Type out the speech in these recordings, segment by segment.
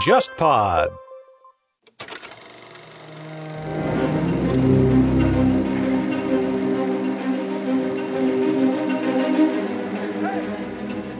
JustPod。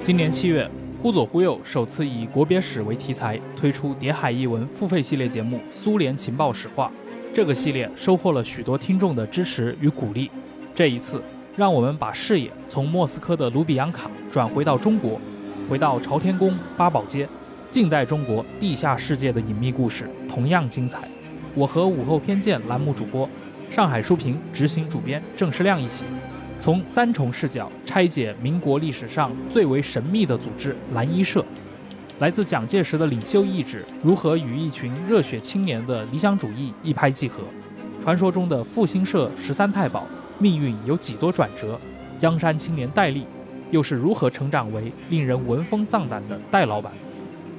今年七月，忽左忽右首次以国别史为题材推出《谍海译文》付费系列节目《苏联情报史话》。这个系列收获了许多听众的支持与鼓励。这一次，让我们把视野从莫斯科的卢比扬卡转回到中国，回到朝天宫、八宝街，近代中国地下世界的隐秘故事同样精彩。我和午后偏见栏目主播、上海书评执行主编郑世亮一起，从三重视角拆解民国历史上最为神秘的组织——蓝衣社。来自蒋介石的领袖意志如何与一群热血青年的理想主义一拍即合？传说中的复兴社十三太保命运有几多转折？江山青年戴笠又是如何成长为令人闻风丧胆的戴老板？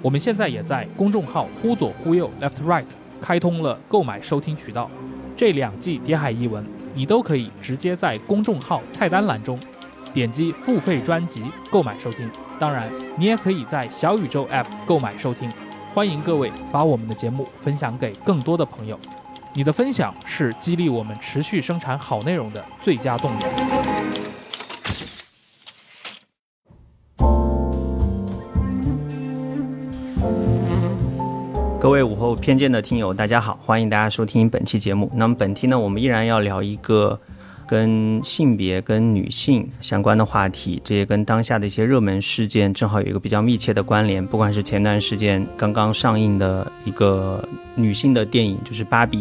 我们现在也在公众号“忽左忽右 （Left Right）” 开通了购买收听渠道，这两季《谍海译文》你都可以直接在公众号菜单栏中点击付费专辑购买收听。当然，你也可以在小宇宙 App 购买收听。欢迎各位把我们的节目分享给更多的朋友，你的分享是激励我们持续生产好内容的最佳动力。各位午后偏见的听友，大家好，欢迎大家收听本期节目。那么本期呢，我们依然要聊一个。跟性别、跟女性相关的话题，这也跟当下的一些热门事件正好有一个比较密切的关联。不管是前段时间刚刚上映的一个女性的电影，就是《芭比》，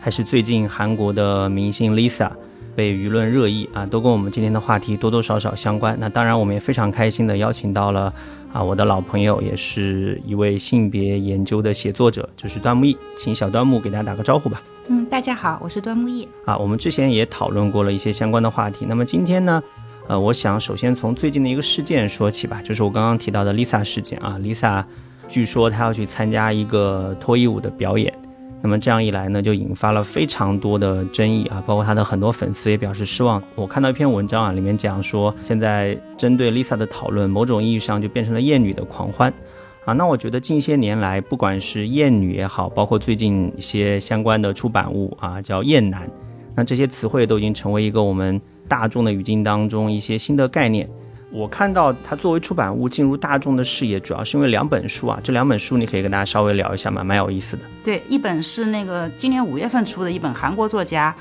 还是最近韩国的明星 Lisa 被舆论热议啊，都跟我们今天的话题多多少少相关。那当然，我们也非常开心的邀请到了啊，我的老朋友，也是一位性别研究的写作者，就是端木易，请小端木给大家打个招呼吧。嗯，大家好，我是端木易啊。我们之前也讨论过了一些相关的话题。那么今天呢，呃，我想首先从最近的一个事件说起吧，就是我刚刚提到的 Lisa 事件啊。Lisa 据说她要去参加一个脱衣舞的表演，那么这样一来呢，就引发了非常多的争议啊，包括他的很多粉丝也表示失望。我看到一篇文章啊，里面讲说，现在针对 Lisa 的讨论，某种意义上就变成了厌女的狂欢。啊，那我觉得近些年来，不管是厌女也好，包括最近一些相关的出版物啊，叫厌男，那这些词汇都已经成为一个我们大众的语境当中一些新的概念。我看到它作为出版物进入大众的视野，主要是因为两本书啊，这两本书你可以跟大家稍微聊一下嘛，蛮有意思的。对，一本是那个今年五月份出的一本韩国作家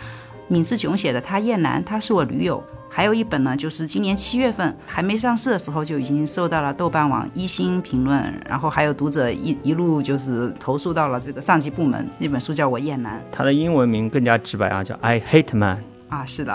闵志炯写的《他厌男》，他是我驴友。还有一本呢，就是今年七月份还没上市的时候就已经受到了豆瓣网一星评论，然后还有读者一一路就是投诉到了这个上级部门。那本书叫我厌男，它的英文名更加直白啊，叫 I Hate Man 啊，是的。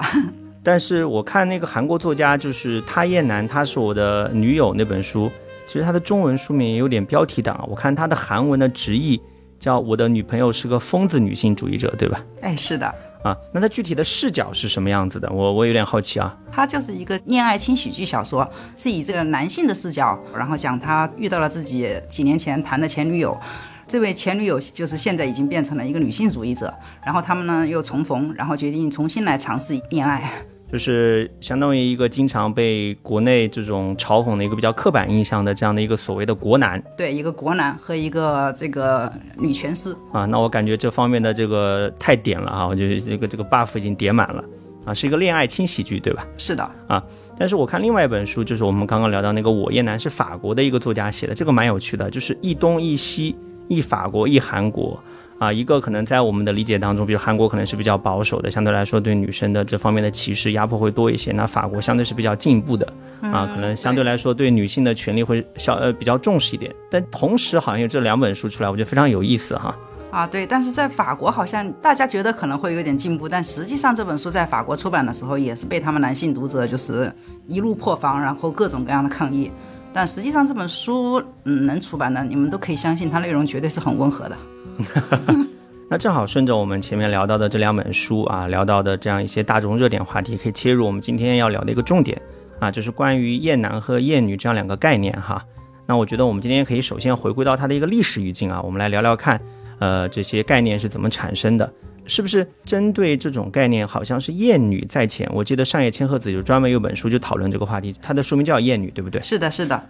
但是我看那个韩国作家就是他厌男，他是我的女友那本书，其实他的中文书名也有点标题党啊。我看他的韩文的直译叫我的女朋友是个疯子女性主义者，对吧？哎，是的。啊，那它具体的视角是什么样子的？我我有点好奇啊。它就是一个恋爱轻喜剧小说，是以这个男性的视角，然后讲他遇到了自己几年前谈的前女友，这位前女友就是现在已经变成了一个女性主义者，然后他们呢又重逢，然后决定重新来尝试恋爱。就是相当于一个经常被国内这种嘲讽的一个比较刻板印象的这样的一个所谓的国男，对，一个国男和一个这个女权师啊，那我感觉这方面的这个太点了啊，我觉得这个这个 buff 已经叠满了啊，是一个恋爱轻喜剧，对吧？是的啊，但是我看另外一本书，就是我们刚刚聊到那个《我厌男》，是法国的一个作家写的，这个蛮有趣的，就是一东一西，一法国一韩国。啊，一个可能在我们的理解当中，比如韩国可能是比较保守的，相对来说对女生的这方面的歧视压迫会多一些。那法国相对是比较进步的，啊，可能相对来说对女性的权利会小呃比较重视一点。但同时好像有这两本书出来，我觉得非常有意思哈。啊，对，但是在法国好像大家觉得可能会有点进步，但实际上这本书在法国出版的时候也是被他们男性读者就是一路破防，然后各种各样的抗议。但实际上这本书嗯能出版的，你们都可以相信它内容绝对是很温和的。那正好顺着我们前面聊到的这两本书啊，聊到的这样一些大众热点话题，可以切入我们今天要聊的一个重点啊，就是关于厌男和厌女这样两个概念哈。那我觉得我们今天可以首先回归到它的一个历史语境啊，我们来聊聊看，呃，这些概念是怎么产生的，是不是针对这种概念，好像是厌女在前？我记得上野千鹤子就专门有本书就讨论这个话题，它的书名叫《厌女》，对不对？是的，是的。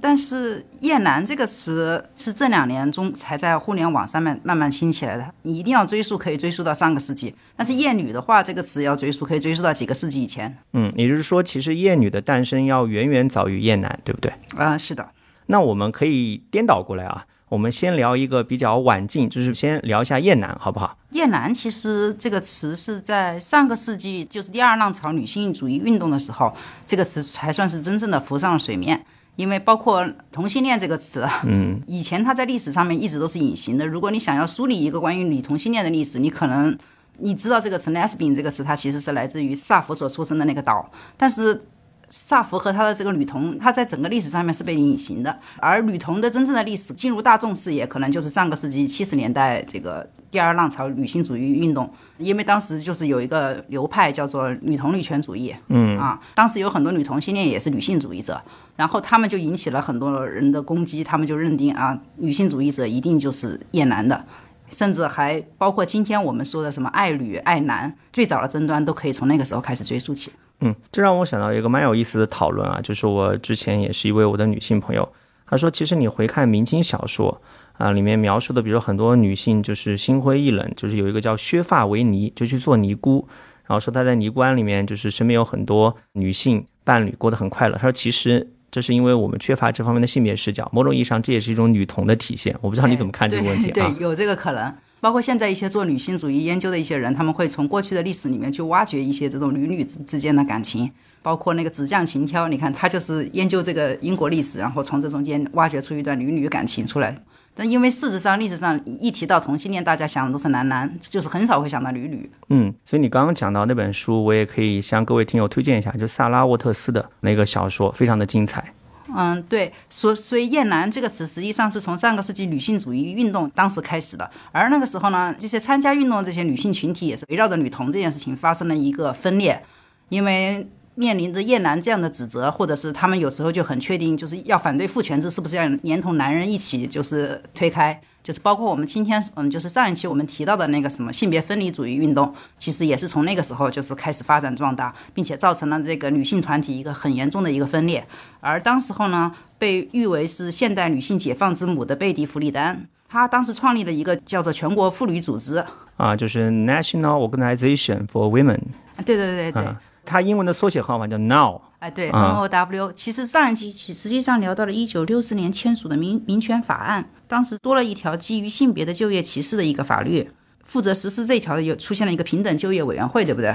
但是“厌男”这个词是这两年中才在互联网上面慢慢兴起来的。你一定要追溯，可以追溯到上个世纪。但是“厌女”的话，这个词要追溯，可以追溯到几个世纪以前。嗯，也就是说，其实“厌女”的诞生要远远早于“厌男”，对不对？啊，是的。那我们可以颠倒过来啊，我们先聊一个比较晚近，就是先聊一下“厌男”，好不好？“厌男”其实这个词是在上个世纪，就是第二浪潮女性主义运动的时候，这个词才算是真正的浮上了水面。因为包括同性恋这个词，嗯，以前它在历史上面一直都是隐形的。如果你想要梳理一个关于女同性恋的历史，你可能你知道这个词 “lesbian” 这个词，它其实是来自于萨福所出生的那个岛，但是。萨福和他的这个女童，她在整个历史上面是被隐形的，而女童的真正的历史进入大众视野，可能就是上个世纪七十年代这个第二浪潮女性主义运动，因为当时就是有一个流派叫做女同女权主义，嗯啊，当时有很多女同性恋也是女性主义者，然后他们就引起了很多人的攻击，他们就认定啊，女性主义者一定就是厌男的。甚至还包括今天我们说的什么爱女爱男，最早的争端都可以从那个时候开始追溯起。嗯，这让我想到一个蛮有意思的讨论啊，就是我之前也是一位我的女性朋友，她说，其实你回看明清小说啊，里面描述的，比如很多女性就是心灰意冷，就是有一个叫削发为尼，就去做尼姑，然后说她在尼姑庵里面就是身边有很多女性伴侣，过得很快乐。她说，其实。这是因为我们缺乏这方面的性别视角，某种意义上这也是一种女同的体现。我不知道你怎么看这个问题啊？对，有这个可能。包括现在一些做女性主义研究的一些人，他们会从过去的历史里面去挖掘一些这种女女之之间的感情，包括那个纸匠情挑，你看他就是研究这个英国历史，然后从这中间挖掘出一段女女感情出来。但因为事实上，历史上一提到同性恋，大家想的都是男男，就是很少会想到女女。嗯，所以你刚刚讲到那本书，我也可以向各位听友推荐一下，就萨拉沃特斯的那个小说，非常的精彩。嗯，对，所所以“厌男”这个词实际上是从上个世纪女性主义运动当时开始的，而那个时候呢，这些参加运动这些女性群体也是围绕着女同这件事情发生了一个分裂，因为。面临着厌男这样的指责，或者是他们有时候就很确定，就是要反对父权制，是不是要连同男人一起就是推开？就是包括我们今天，嗯，就是上一期我们提到的那个什么性别分离主义运动，其实也是从那个时候就是开始发展壮大，并且造成了这个女性团体一个很严重的一个分裂。而当时候呢，被誉为是现代女性解放之母的贝蒂·弗里丹，她当时创立了一个叫做全国妇女组织啊，就是 National Organization for Women。对对对对。它英文的缩写号码叫 Now，哎，对，N O W。其实上一期实际上聊到了一九六四年签署的民民权法案，当时多了一条基于性别的就业歧视的一个法律，负责实施这条的有出现了一个平等就业委员会，对不对？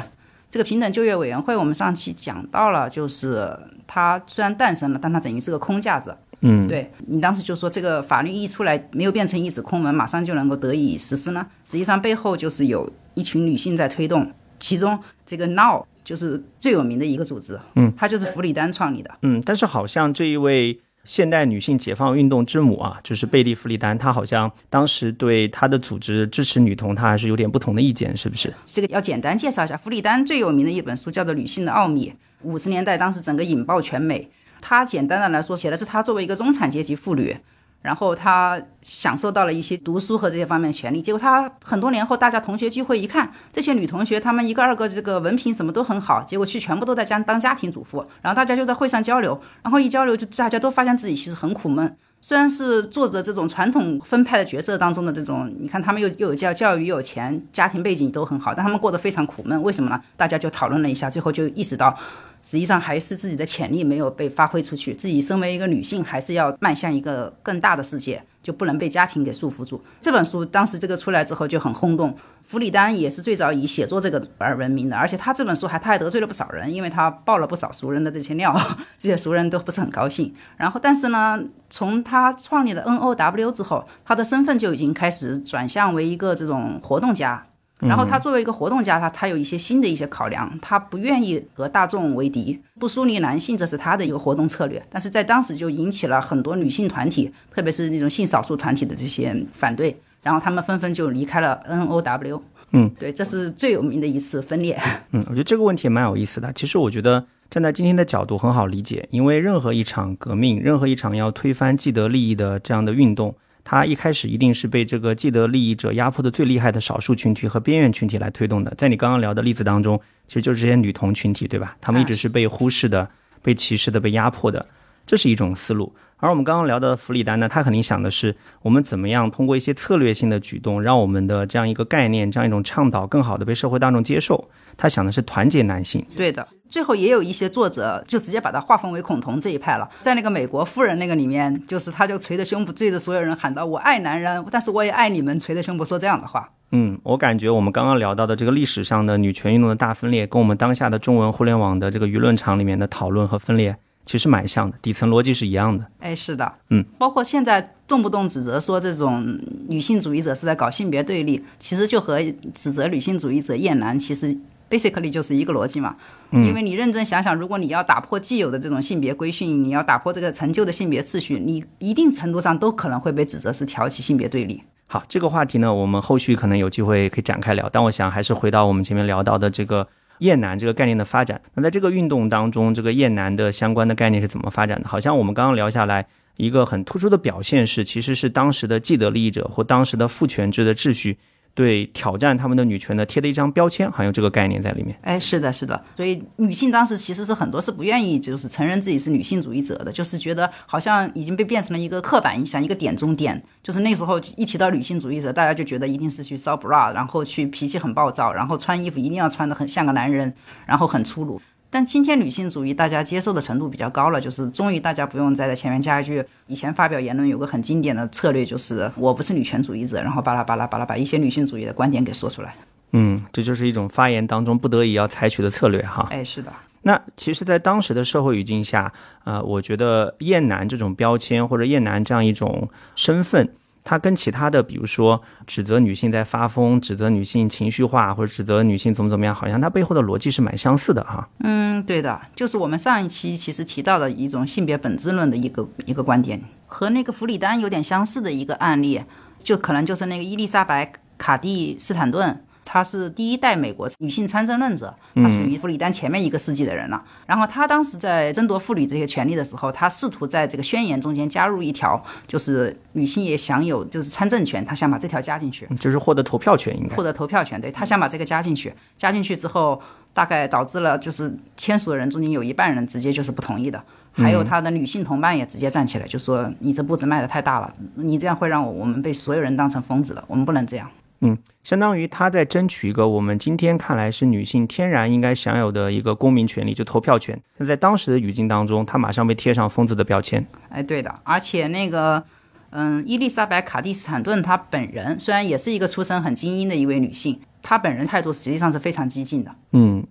这个平等就业委员会我们上期讲到了，就是它虽然诞生了，但它等于是个空架子。嗯，对你当时就说这个法律一出来，没有变成一纸空文，马上就能够得以实施呢？实际上背后就是有一群女性在推动，其中这个 Now。就是最有名的一个组织，嗯，它就是弗里丹创立的，嗯，但是好像这一位现代女性解放运动之母啊，就是贝蒂·弗里丹，她好像当时对她的组织支持女童，她还是有点不同的意见，是不是？这个要简单介绍一下，弗里丹最有名的一本书叫做《女性的奥秘》，五十年代当时整个引爆全美。她简单的来说，写的是她作为一个中产阶级妇女。然后他享受到了一些读书和这些方面的权利，结果他很多年后，大家同学聚会一看，这些女同学她们一个二个这个文凭什么都很好，结果去全部都在家当家庭主妇，然后大家就在会上交流，然后一交流就大家都发现自己其实很苦闷。虽然是做着这种传统分派的角色当中的这种，你看他们又又有教教育又有钱，家庭背景都很好，但他们过得非常苦闷。为什么呢？大家就讨论了一下，最后就意识到，实际上还是自己的潜力没有被发挥出去，自己身为一个女性，还是要迈向一个更大的世界。就不能被家庭给束缚住。这本书当时这个出来之后就很轰动，弗里丹也是最早以写作这个而闻名的，而且他这本书还他还得罪了不少人，因为他爆了不少熟人的这些料，这些熟人都不是很高兴。然后，但是呢，从他创立了 N O W 之后，他的身份就已经开始转向为一个这种活动家。然后他作为一个活动家，他他有一些新的一些考量，他不愿意和大众为敌，不疏离男性，这是他的一个活动策略。但是在当时就引起了很多女性团体，特别是那种性少数团体的这些反对，然后他们纷纷就离开了 N O W。嗯，对，这是最有名的一次分裂。嗯，我觉得这个问题蛮有意思的。其实我觉得站在今天的角度很好理解，因为任何一场革命，任何一场要推翻既得利益的这样的运动。它一开始一定是被这个既得利益者压迫的最厉害的少数群体和边缘群体来推动的。在你刚刚聊的例子当中，其实就是这些女童群体，对吧？她们一直是被忽视的、被歧视的、被压迫的。这是一种思路。而我们刚刚聊的弗里丹呢，他肯定想的是我们怎么样通过一些策略性的举动，让我们的这样一个概念、这样一种倡导更好的被社会大众接受。他想的是团结男性。对的，最后也有一些作者就直接把它划分为恐同这一派了。在那个美国夫人那个里面，就是他就捶着胸脯对着所有人喊道：“我爱男人，但是我也爱你们。”捶着胸脯说这样的话。嗯，我感觉我们刚刚聊到的这个历史上的女权运动的大分裂，跟我们当下的中文互联网的这个舆论场里面的讨论和分裂。其实蛮像的，底层逻辑是一样的。哎，是的，嗯，包括现在动不动指责说这种女性主义者是在搞性别对立，其实就和指责女性主义者厌男，其实 basically 就是一个逻辑嘛。嗯，因为你认真想想，如果你要打破既有的这种性别规训，你要打破这个陈旧的性别秩序，你一定程度上都可能会被指责是挑起性别对立。好，这个话题呢，我们后续可能有机会可以展开聊。但我想还是回到我们前面聊到的这个。厌男这个概念的发展，那在这个运动当中，这个厌男的相关的概念是怎么发展的？好像我们刚刚聊下来，一个很突出的表现是，其实是当时的既得利益者或当时的父权制的秩序。对挑战他们的女权的贴的一张标签，好像这个概念在里面。哎，是的，是的。所以女性当时其实是很多是不愿意，就是承认自己是女性主义者的，就是觉得好像已经被变成了一个刻板印象，一个点中点。就是那时候一提到女性主义者，大家就觉得一定是去烧 bra，然后去脾气很暴躁，然后穿衣服一定要穿的很像个男人，然后很粗鲁。但今天女性主义大家接受的程度比较高了，就是终于大家不用再在前面加一句，以前发表言论有个很经典的策略，就是我不是女权主义者，然后巴拉巴拉巴拉把一些女性主义的观点给说出来。嗯，这就是一种发言当中不得已要采取的策略哈。哎，是的。那其实，在当时的社会语境下，呃，我觉得厌男这种标签或者厌男这样一种身份。它跟其他的，比如说指责女性在发疯、指责女性情绪化，或者指责女性怎么怎么样，好像它背后的逻辑是蛮相似的哈。嗯，对的，就是我们上一期其实提到的一种性别本质论的一个一个观点，和那个弗里丹有点相似的一个案例，就可能就是那个伊丽莎白·卡蒂斯坦顿。她是第一代美国女性参政论者，她属于弗里丹前面一个世纪的人了。然后她当时在争夺妇女这些权利的时候，她试图在这个宣言中间加入一条，就是女性也享有就是参政权，她想把这条加进去，就是获得投票权，应该获得投票权。对她想把这个加进去，加进去之后，大概导致了就是签署的人中间有一半人直接就是不同意的，还有她的女性同伴也直接站起来就说：“你这步子迈得太大了，你这样会让我我们被所有人当成疯子的，我们不能这样。”嗯，相当于他在争取一个我们今天看来是女性天然应该享有的一个公民权利，就投票权。那在当时的语境当中，他马上被贴上疯子的标签。哎，对的，而且那个，嗯，伊丽莎白·卡蒂斯坦顿她本人虽然也是一个出身很精英的一位女性，她本人态度实际上是非常激进的。嗯，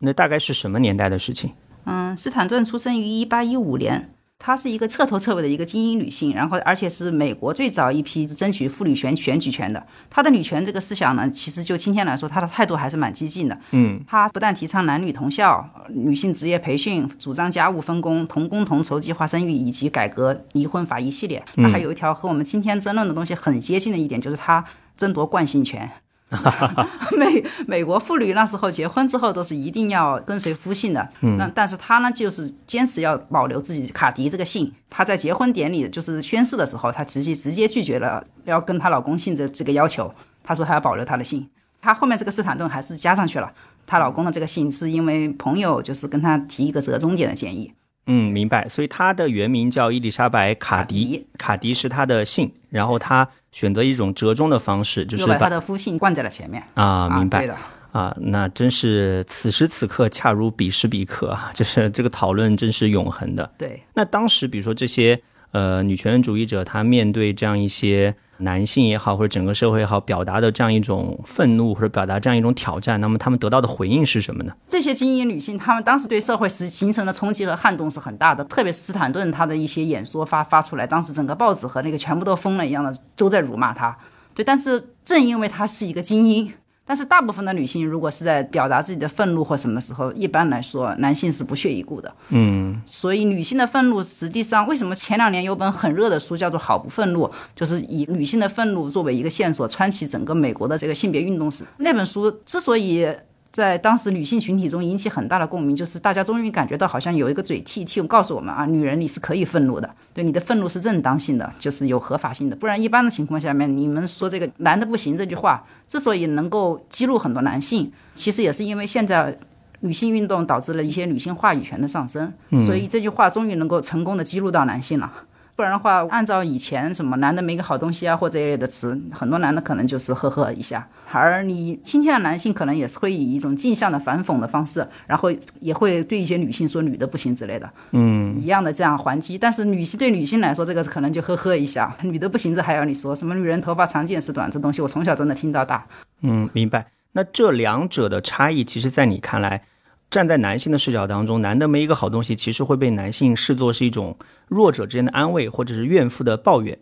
那大概是什么年代的事情？嗯，斯坦顿出生于一八一五年。她是一个彻头彻尾的一个精英女性，然后而且是美国最早一批争取妇女选选举权的。她的女权这个思想呢，其实就今天来说，她的态度还是蛮激进的。嗯，她不但提倡男女同校、女性职业培训，主张家务分工、同工同酬、计划生育以及改革离婚法一系列。那还有一条和我们今天争论的东西很接近的一点，就是她争夺惯性权。美美国妇女那时候结婚之后都是一定要跟随夫姓的，那但是她呢就是坚持要保留自己卡迪这个姓。她在结婚典礼就是宣誓的时候，她直接直接拒绝了要跟她老公姓这这个要求。她说她要保留她的姓。她后面这个斯坦顿还是加上去了她老公的这个姓，是因为朋友就是跟她提一个折中点的建议。嗯，明白。所以她的原名叫伊丽莎白·卡迪，卡迪是她的姓，然后她。选择一种折中的方式，就是把他的夫姓冠在了前面啊，明白对的啊，那真是此时此刻恰如彼时彼刻啊，就是这个讨论真是永恒的。对，那当时比如说这些呃女权主义者，她面对这样一些。男性也好，或者整个社会也好，表达的这样一种愤怒，或者表达这样一种挑战，那么他们得到的回应是什么呢？这些精英女性，她们当时对社会是形成的冲击和撼动是很大的，特别是斯坦顿他的一些演说发发出来，当时整个报纸和那个全部都疯了一样的，都在辱骂她。对，但是正因为她是一个精英。但是大部分的女性，如果是在表达自己的愤怒或什么的时候，一般来说，男性是不屑一顾的。嗯，所以女性的愤怒，实际上为什么前两年有本很热的书叫做《好不愤怒》，就是以女性的愤怒作为一个线索，穿起整个美国的这个性别运动史。那本书之所以。在当时女性群体中引起很大的共鸣，就是大家终于感觉到好像有一个嘴替替告诉我们啊，女人你是可以愤怒的，对你的愤怒是正当性的，就是有合法性的。不然一般的情况下面，你们说这个男的不行这句话，之所以能够激怒很多男性，其实也是因为现在女性运动导致了一些女性话语权的上升，所以这句话终于能够成功的激怒到男性了。不然的话，按照以前什么男的没个好东西啊或这一类的词，很多男的可能就是呵呵一下，而你今天的男性可能也是会以一种镜像的反讽的方式，然后也会对一些女性说女的不行之类的，嗯，一样的这样还击。但是女性对女性来说，这个可能就呵呵一下，女的不行，这还要你说什么女人头发长见识短这东西，我从小真的听到大。嗯，明白。那这两者的差异，其实在你看来，站在男性的视角当中，男的没一个好东西，其实会被男性视作是一种弱者之间的安慰，或者是怨妇的抱怨；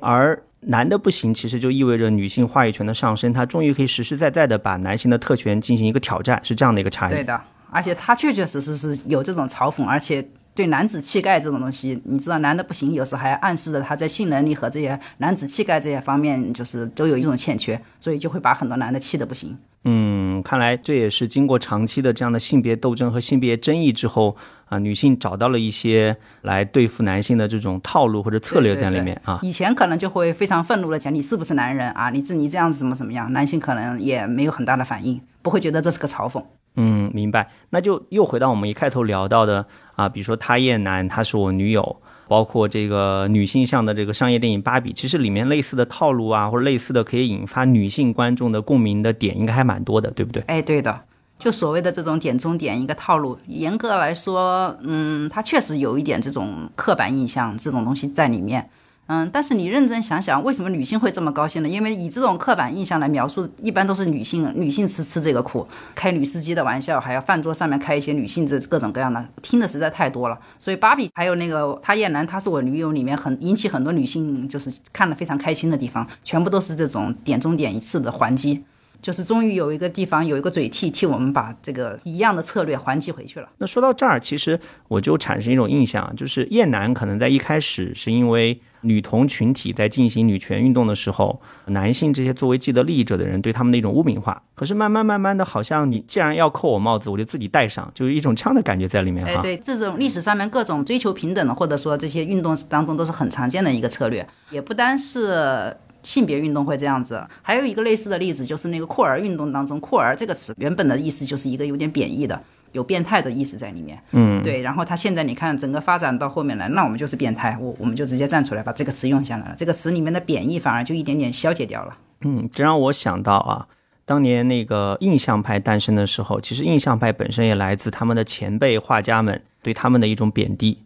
而男的不行，其实就意味着女性话语权的上升，她终于可以实实在在的把男性的特权进行一个挑战，是这样的一个差异。对的，而且他确确实实是有这种嘲讽，而且对男子气概这种东西，你知道男的不行，有时候还暗示着他在性能力和这些男子气概这些方面，就是都有一种欠缺，所以就会把很多男的气得不行。嗯，看来这也是经过长期的这样的性别斗争和性别争议之后啊，女性找到了一些来对付男性的这种套路或者策略在里面啊。以前可能就会非常愤怒的讲你是不是男人啊，你这你这样子怎么怎么样，男性可能也没有很大的反应，不会觉得这是个嘲讽。嗯，明白。那就又回到我们一开头聊到的啊，比如说他厌男，他是我女友，包括这个女性向的这个商业电影《芭比》，其实里面类似的套路啊，或者类似的可以引发女性观众的共鸣的点，应该还蛮多的，对不对？哎，对的，就所谓的这种点中点一个套路，严格来说，嗯，它确实有一点这种刻板印象这种东西在里面。嗯，但是你认真想想，为什么女性会这么高兴呢？因为以这种刻板印象来描述，一般都是女性，女性吃吃这个苦，开女司机的玩笑，还要饭桌上面开一些女性的各种各样的，听的实在太多了。所以芭比还有那个他厌男，他是我女友里面很引起很多女性就是看得非常开心的地方，全部都是这种点中点一次的还击。就是终于有一个地方有一个嘴替替我们把这个一样的策略还击回去了。那说到这儿，其实我就产生一种印象，就是厌男可能在一开始是因为女同群体在进行女权运动的时候，男性这些作为既得利益者的人对他们的一种污名化。可是慢慢慢慢的，好像你既然要扣我帽子，我就自己戴上，就是一种这样的感觉在里面哎，哈。对，这种历史上面各种追求平等的，或者说这些运动当中都是很常见的一个策略，也不单是。性别运动会这样子，还有一个类似的例子，就是那个酷儿运动当中，“酷儿”这个词原本的意思就是一个有点贬义的，有变态的意思在里面。嗯，对。然后他现在你看整个发展到后面来，那我们就是变态，我我们就直接站出来把这个词用下来了，这个词里面的贬义反而就一点点消解掉了。嗯，这让我想到啊，当年那个印象派诞生的时候，其实印象派本身也来自他们的前辈画家们对他们的一种贬低。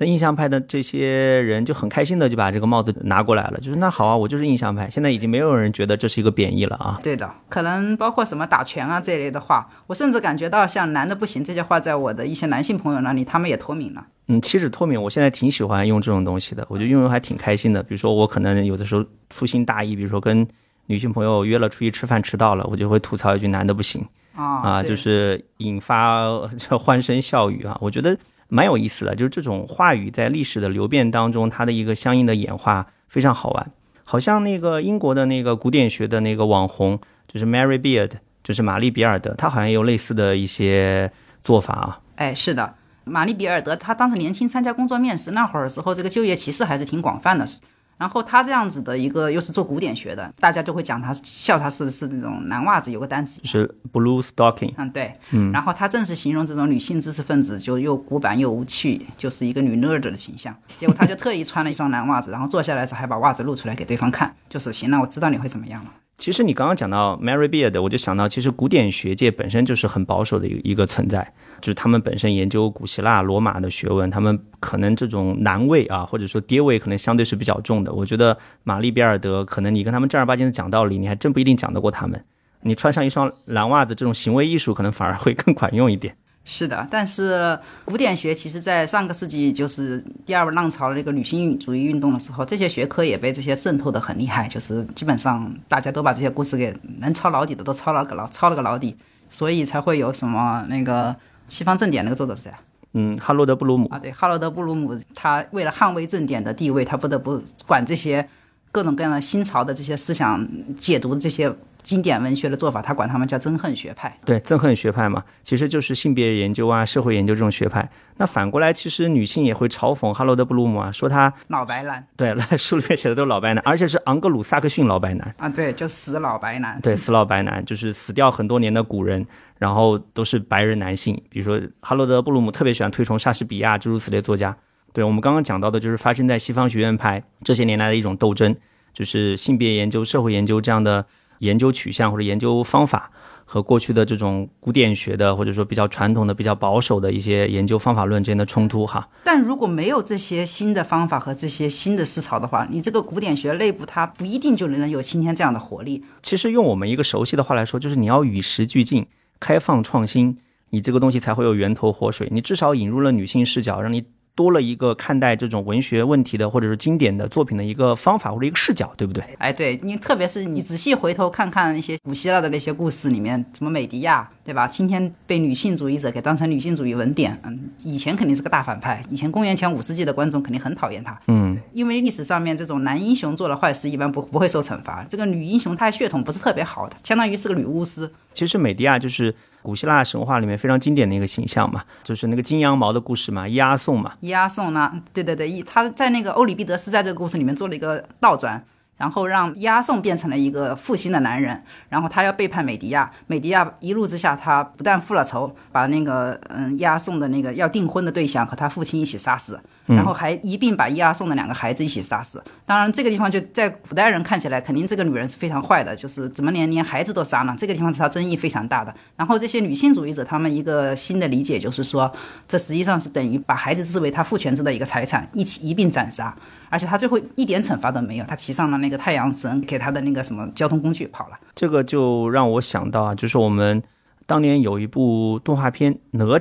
那印象派的这些人就很开心的就把这个帽子拿过来了，就是那好啊，我就是印象派。现在已经没有人觉得这是一个贬义了啊。对的，可能包括什么打拳啊这一类的话，我甚至感觉到像“男的不行”这些话，在我的一些男性朋友那里，他们也脱敏了。嗯，其实脱敏，我现在挺喜欢用这种东西的，我觉得用用还挺开心的。比如说我可能有的时候粗心大意，比如说跟女性朋友约了出去吃饭迟到了，我就会吐槽一句“男的不行”啊啊，就是引发这 欢声笑语啊。我觉得。蛮有意思的，就是这种话语在历史的流变当中，它的一个相应的演化非常好玩。好像那个英国的那个古典学的那个网红，就是 Mary Beard，就是玛丽比尔德，他好像也有类似的一些做法啊。哎，是的，玛丽比尔德她当时年轻参加工作面试那会儿时候，这个就业歧视还是挺广泛的。然后他这样子的一个又是做古典学的，大家就会讲他笑他是是那种男袜子，有个单词是 blue stocking。嗯，对，嗯，然后他正是形容这种女性知识分子就又古板又无趣，就是一个女 nerd 的形象。结果他就特意穿了一双男袜子，然后坐下来时还把袜子露出来给对方看，就是行了，我知道你会怎么样了。其实你刚刚讲到 Mary Beard，我就想到，其实古典学界本身就是很保守的一个存在，就是他们本身研究古希腊、罗马的学问，他们可能这种男味啊，或者说爹味，可能相对是比较重的。我觉得玛丽比尔德，可能你跟他们正儿八经的讲道理，你还真不一定讲得过他们。你穿上一双蓝袜子，这种行为艺术可能反而会更 管用一点。是的，但是古典学其实在上个世纪就是第二浪潮的那个女性主义运动的时候，这些学科也被这些渗透的很厉害，就是基本上大家都把这些故事给能抄老底的都抄了个老抄了个老底，所以才会有什么那个西方正典那个作者是谁啊？嗯，哈罗德·布鲁姆啊，对，哈罗德·布鲁姆，他为了捍卫正典的地位，他不得不管这些各种各样的新潮的这些思想解读这些经典文学的做法，他管他们叫憎恨学派。对，憎恨学派嘛，其实就是性别研究啊、社会研究这种学派。那反过来，其实女性也会嘲讽哈罗德·布鲁姆啊，说他老白男。对，书里面写的都是老白男，而且是昂格鲁萨克逊老白男啊，对，就死老白男。对，死老白男就是死掉很多年的古人，然后都是白人男性。比如说哈罗德·布鲁姆特别喜欢推崇莎士比亚，诸如此类作家。对我们刚刚讲到的，就是发生在西方学院派这些年来的一种斗争，就是性别研究、社会研究这样的。研究取向或者研究方法和过去的这种古典学的或者说比较传统的、比较保守的一些研究方法论之间的冲突哈。但如果没有这些新的方法和这些新的思潮的话，你这个古典学内部它不一定就能有今天这样的活力。其实用我们一个熟悉的话来说，就是你要与时俱进、开放创新，你这个东西才会有源头活水。你至少引入了女性视角，让你。多了一个看待这种文学问题的，或者是经典的作品的一个方法或者一个视角，对不对？哎，对你，特别是你仔细回头看看那些古希腊的那些故事里面，什么美狄亚，对吧？今天被女性主义者给当成女性主义文典，嗯，以前肯定是个大反派，以前公元前五世纪的观众肯定很讨厌他，嗯，因为历史上面这种男英雄做了坏事一般不不会受惩罚，这个女英雄她血统不是特别好的，相当于是个女巫师。其实美狄亚就是。古希腊神话里面非常经典的一个形象嘛，就是那个金羊毛的故事嘛，伊阿宋嘛。伊阿宋呢？对对对，他在那个欧里庇得斯在这个故事里面做了一个倒转。然后让押送变成了一个负心的男人，然后他要背叛美迪亚，美迪亚一怒之下，他不但复了仇，把那个嗯押送的那个要订婚的对象和他父亲一起杀死，然后还一并把伊阿宋的两个孩子一起杀死。当然，这个地方就在古代人看起来，肯定这个女人是非常坏的，就是怎么连连孩子都杀呢？这个地方是她争议非常大的。然后这些女性主义者他们一个新的理解就是说，这实际上是等于把孩子视为他父权制的一个财产，一起一并斩杀。而且他最后一点惩罚都没有，他骑上了那个太阳神给他的那个什么交通工具跑了。这个就让我想到啊，就是我们当年有一部动画片《哪吒》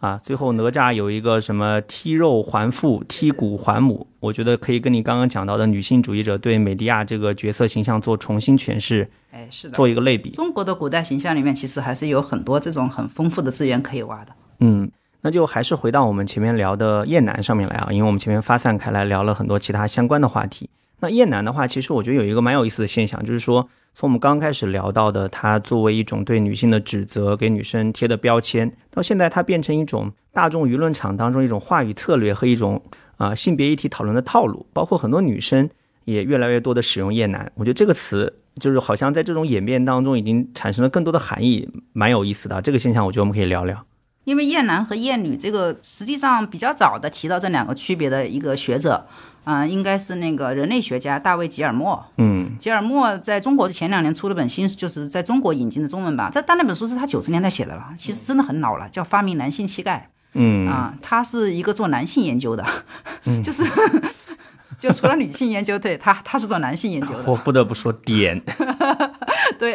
啊，最后哪吒有一个什么踢肉还父、踢骨还母，我觉得可以跟你刚刚讲到的女性主义者对美迪亚这个角色形象做重新诠释，哎，是的，做一个类比。中国的古代形象里面其实还是有很多这种很丰富的资源可以挖的。嗯。那就还是回到我们前面聊的厌男上面来啊，因为我们前面发散开来聊了很多其他相关的话题。那厌男的话，其实我觉得有一个蛮有意思的现象，就是说从我们刚开始聊到的，它作为一种对女性的指责，给女生贴的标签，到现在它变成一种大众舆论场当中一种话语策略和一种啊性别议题讨论的套路，包括很多女生也越来越多的使用厌男。我觉得这个词就是好像在这种演变当中已经产生了更多的含义，蛮有意思的。这个现象，我觉得我们可以聊聊。因为厌男和厌女这个，实际上比较早的提到这两个区别的一个学者，啊，应该是那个人类学家大卫吉尔莫。嗯，吉尔莫在中国前两年出了本新，就是在中国引进的中文版。这但那本书是他九十年代写的了，其实真的很老了，叫《发明男性气概》。嗯，啊，他是一个做男性研究的，就是。就除了女性研究，对他他是做男性研究的。我不得不说点，对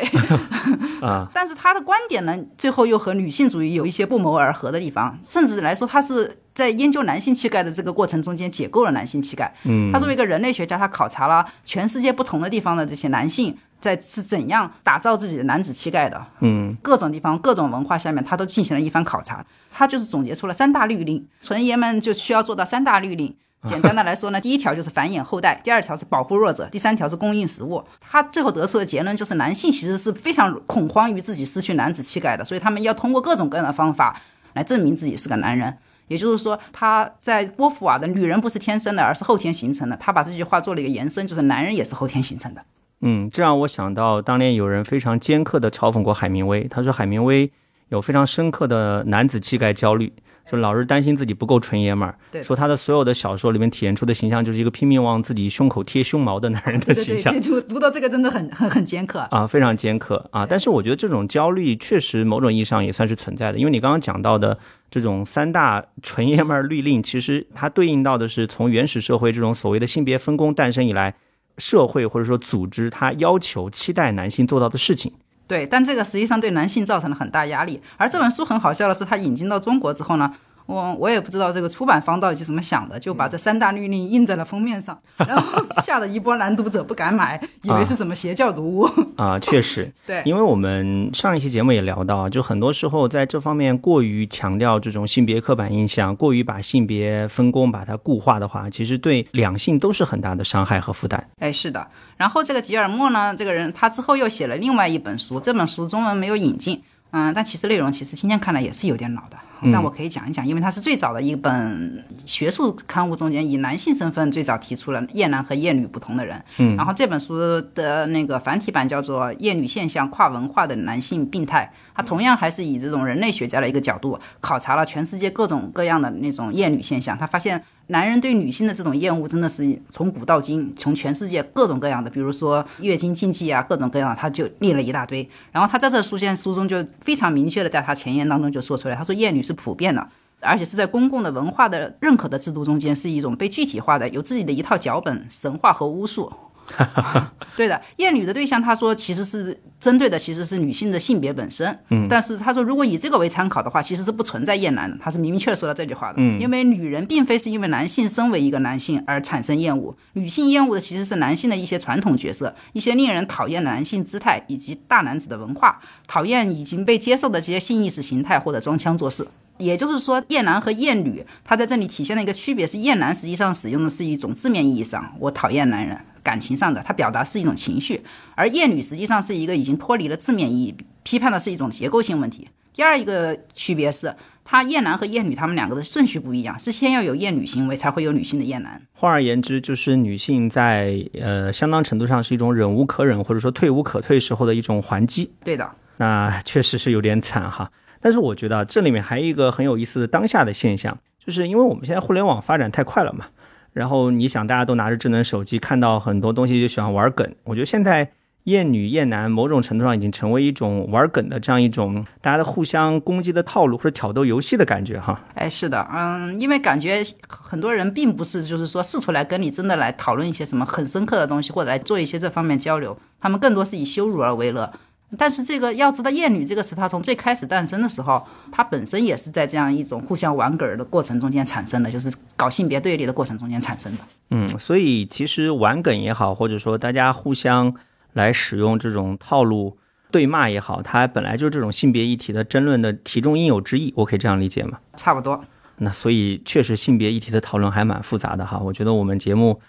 啊，但是他的观点呢，最后又和女性主义有一些不谋而合的地方，甚至来说，他是在研究男性气概的这个过程中间解构了男性气概。嗯，他作为一个人类学家，他考察了全世界不同的地方的这些男性在是怎样打造自己的男子气概的。嗯，各种地方、各种文化下面，他都进行了一番考察。他就是总结出了三大律令，纯爷们就需要做到三大律令。简单的来说呢，第一条就是繁衍后代，第二条是保护弱者，第三条是供应食物。他最后得出的结论就是，男性其实是非常恐慌于自己失去男子气概的，所以他们要通过各种各样的方法来证明自己是个男人。也就是说，他在波伏娃的“女人不是天生的，而是后天形成的”，他把这句话做了一个延伸，就是男人也是后天形成的。嗯，这让我想到当年有人非常尖刻的嘲讽过海明威，他说海明威有非常深刻的男子气概焦虑。就老是担心自己不够纯爷们儿，说他的所有的小说里面体现出的形象就是一个拼命往自己胸口贴胸毛的男人的形象。读读到这个真的很很很尖刻啊，非常尖刻啊！但是我觉得这种焦虑确实某种意义上也算是存在的，因为你刚刚讲到的这种三大纯爷们儿律令，其实它对应到的是从原始社会这种所谓的性别分工诞生以来，社会或者说组织它要求期待男性做到的事情。对，但这个实际上对男性造成了很大压力。而这本书很好笑的是，它引进到中国之后呢，我我也不知道这个出版方到底是怎么想的，就把这三大律令印在了封面上，然后 吓得一波男读者不敢买，以为是什么邪教读物。啊，确实，对，因为我们上一期节目也聊到，就很多时候在这方面过于强调这种性别刻板印象，过于把性别分工把它固化的话，其实对两性都是很大的伤害和负担。哎，是的。然后这个吉尔莫呢，这个人他之后又写了另外一本书，这本书中文没有引进，嗯，但其实内容其实今天看来也是有点老的。但我可以讲一讲，因为它是最早的一本学术刊物中间以男性身份最早提出了厌男和厌女不同的人。嗯，然后这本书的那个繁体版叫做《厌女现象：跨文化的男性病态》，它同样还是以这种人类学家的一个角度考察了全世界各种各样的那种厌女现象。他发现男人对女性的这种厌恶真的是从古到今，从全世界各种各样的，比如说月经禁忌啊，各种各样，他就列了一大堆。然后他在这书签书中就非常明确的在他前言当中就说出来，他说厌女是普遍的，而且是在公共的文化的认可的制度中间是一种被具体化的，有自己的一套脚本、神话和巫术。对的，厌女的对象，他说其实是针对的其实是女性的性别本身。嗯，但是他说如果以这个为参考的话，其实是不存在厌男的，他是明确说了这句话的。嗯，因为女人并非是因为男性身为一个男性而产生厌恶，女性厌恶的其实是男性的一些传统角色，一些令人讨厌的男性姿态以及大男子的文化，讨厌已经被接受的这些性意识形态或者装腔作势。也就是说，厌男和厌女，它在这里体现的一个区别是，厌男实际上使用的是一种字面意义上我讨厌男人，感情上的，它表达是一种情绪；而厌女实际上是一个已经脱离了字面意义，批判的是一种结构性问题。第二一个区别是，他厌男和厌女他们两个的顺序不一样，是先要有厌女行为，才会有女性的厌男。换而言之，就是女性在呃相当程度上是一种忍无可忍或者说退无可退时候的一种还击。对的，那确实是有点惨哈。但是我觉得这里面还有一个很有意思的当下的现象，就是因为我们现在互联网发展太快了嘛，然后你想大家都拿着智能手机，看到很多东西就喜欢玩梗。我觉得现在厌女厌男某种程度上已经成为一种玩梗的这样一种大家的互相攻击的套路或者挑逗游戏的感觉哈。哎，是的，嗯，因为感觉很多人并不是就是说试图来跟你真的来讨论一些什么很深刻的东西，或者来做一些这方面交流，他们更多是以羞辱而为乐。但是这个要知道，“厌女”这个词，它从最开始诞生的时候，它本身也是在这样一种互相玩梗儿的过程中间产生的，就是搞性别对立的过程中间产生的。嗯，所以其实玩梗也好，或者说大家互相来使用这种套路对骂也好，它本来就是这种性别议题的争论的题中应有之义，我可以这样理解吗？差不多。那所以确实性别议题的讨论还蛮复杂的哈，我觉得我们节目。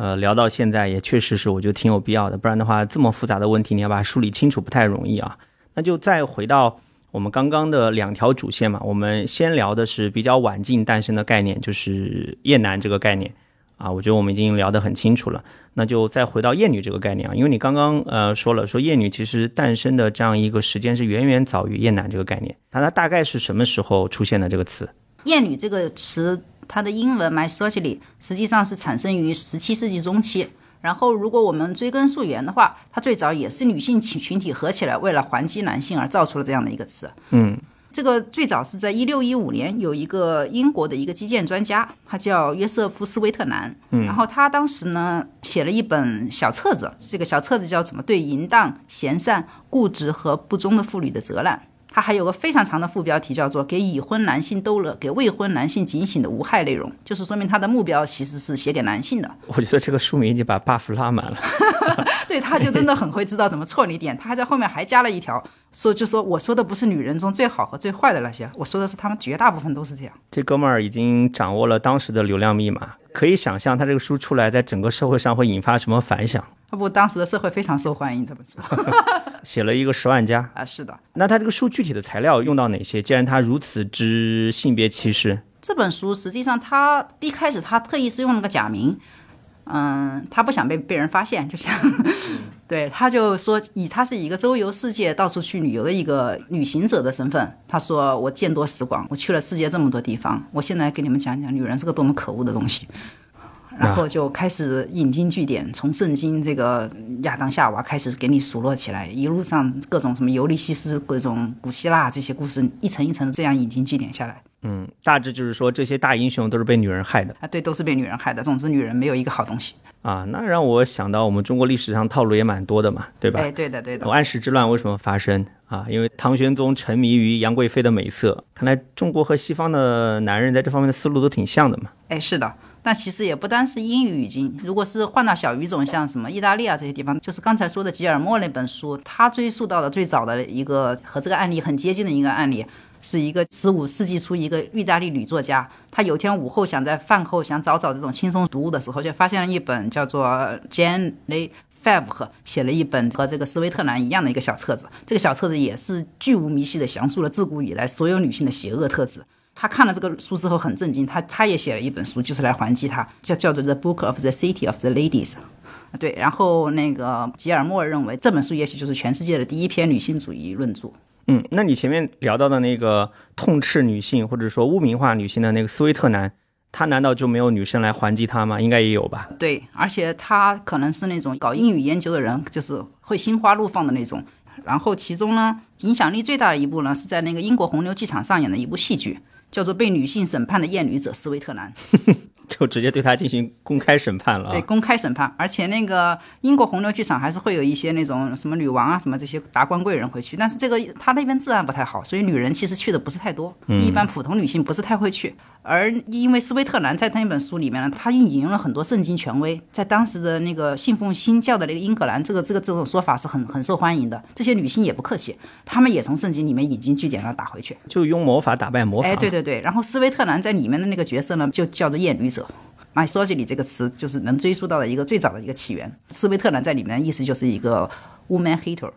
呃，聊到现在也确实是，我觉得挺有必要的，不然的话，这么复杂的问题你要把它梳理清楚不太容易啊。那就再回到我们刚刚的两条主线嘛，我们先聊的是比较晚近诞生的概念，就是厌男这个概念啊，我觉得我们已经聊得很清楚了。那就再回到厌女这个概念啊，因为你刚刚呃说了，说厌女其实诞生的这样一个时间是远远早于厌男这个概念，那它大概是什么时候出现的这个词？厌女这个词。它的英文 misogyny 实际上是产生于十七世纪中期。然后，如果我们追根溯源的话，它最早也是女性群群体合起来为了还击男性而造出了这样的一个词。嗯，这个最早是在一六一五年，有一个英国的一个击剑专家，他叫约瑟夫斯威特南。嗯，然后他当时呢写了一本小册子，这个小册子叫什么？对淫荡、闲散、固执和不忠的妇女的责难。它还有个非常长的副标题，叫做“给已婚男性逗乐，给未婚男性警醒的无害内容”，就是说明他的目标其实是写给男性的。我觉得这个书名已经把 buff 拉满了。对，他就真的很会知道怎么错你点。他还在后面还加了一条，说就说我说的不是女人中最好和最坏的那些，我说的是他们绝大部分都是这样。这哥们儿已经掌握了当时的流量密码，可以想象他这个书出来，在整个社会上会引发什么反响。不，当时的社会非常受欢迎这本书。写了一个十万加 啊，是的。那他这个书具体的材料用到哪些？既然他如此之性别歧视，这本书实际上他一开始他特意是用了个假名，嗯，他不想被被人发现，就像，对，他就说以他是一个周游世界、到处去旅游的一个旅行者的身份，他说我见多识广，我去了世界这么多地方，我现在给你们讲讲女人是个多么可恶的东西。然后就开始引经据典，从圣经这个亚当夏娃开始给你数落起来，一路上各种什么尤利西斯、各种古希腊这些故事，一层一层这样引经据典下来。嗯，大致就是说这些大英雄都是被女人害的啊，对，都是被女人害的。总之，女人没有一个好东西。啊，那让我想到我们中国历史上套路也蛮多的嘛，对吧？哎，对的，对的。安史之乱为什么发生啊？因为唐玄宗沉迷于杨贵妃的美色。看来中国和西方的男人在这方面的思路都挺像的嘛。哎，是的。但其实也不单是英语语境，如果是换到小语种，像什么意大利啊这些地方，就是刚才说的吉尔莫那本书，他追溯到的最早的一个和这个案例很接近的一个案例。是一个十五世纪初一个意大利女作家，她有天午后想在饭后想找找这种轻松读物的时候，就发现了一本叫做 Jane Le Fevre 写了一本和这个斯威特兰一样的一个小册子。这个小册子也是巨无迷细的详述了自古以来所有女性的邪恶特质。他看了这个书之后很震惊，他他也写了一本书，就是来还击他，叫叫做 The Book of the City of the Ladies。对，然后那个吉尔莫认为这本书也许就是全世界的第一篇女性主义论著。嗯，那你前面聊到的那个痛斥女性或者说污名化女性的那个斯威特男，他难道就没有女生来还击他吗？应该也有吧。对，而且他可能是那种搞英语研究的人，就是会心花怒放的那种。然后其中呢，影响力最大的一部呢，是在那个英国红牛剧场上演的一部戏剧，叫做《被女性审判的厌女者斯维特兰》。就直接对他进行公开审判了。对，公开审判，而且那个英国红牛剧场还是会有一些那种什么女王啊、什么这些达官贵人会去，但是这个他那边治安不太好，所以女人其实去的不是太多，一般普通女性不是太会去。而因为斯威特兰在他那本书里面呢，他引用了很多圣经权威，在当时的那个信奉新教的那个英格兰，这个这个这种说法是很很受欢迎的。这些女性也不客气，她们也从圣经里面引经据典了打回去，就用魔法打败魔法。哎，对对对。然后斯威特兰在里面的那个角色呢，就叫做艳女者。Misogyny 这个词就是能追溯到的一个最早的一个起源。斯威特兰在里面的意思就是一个 woman hater。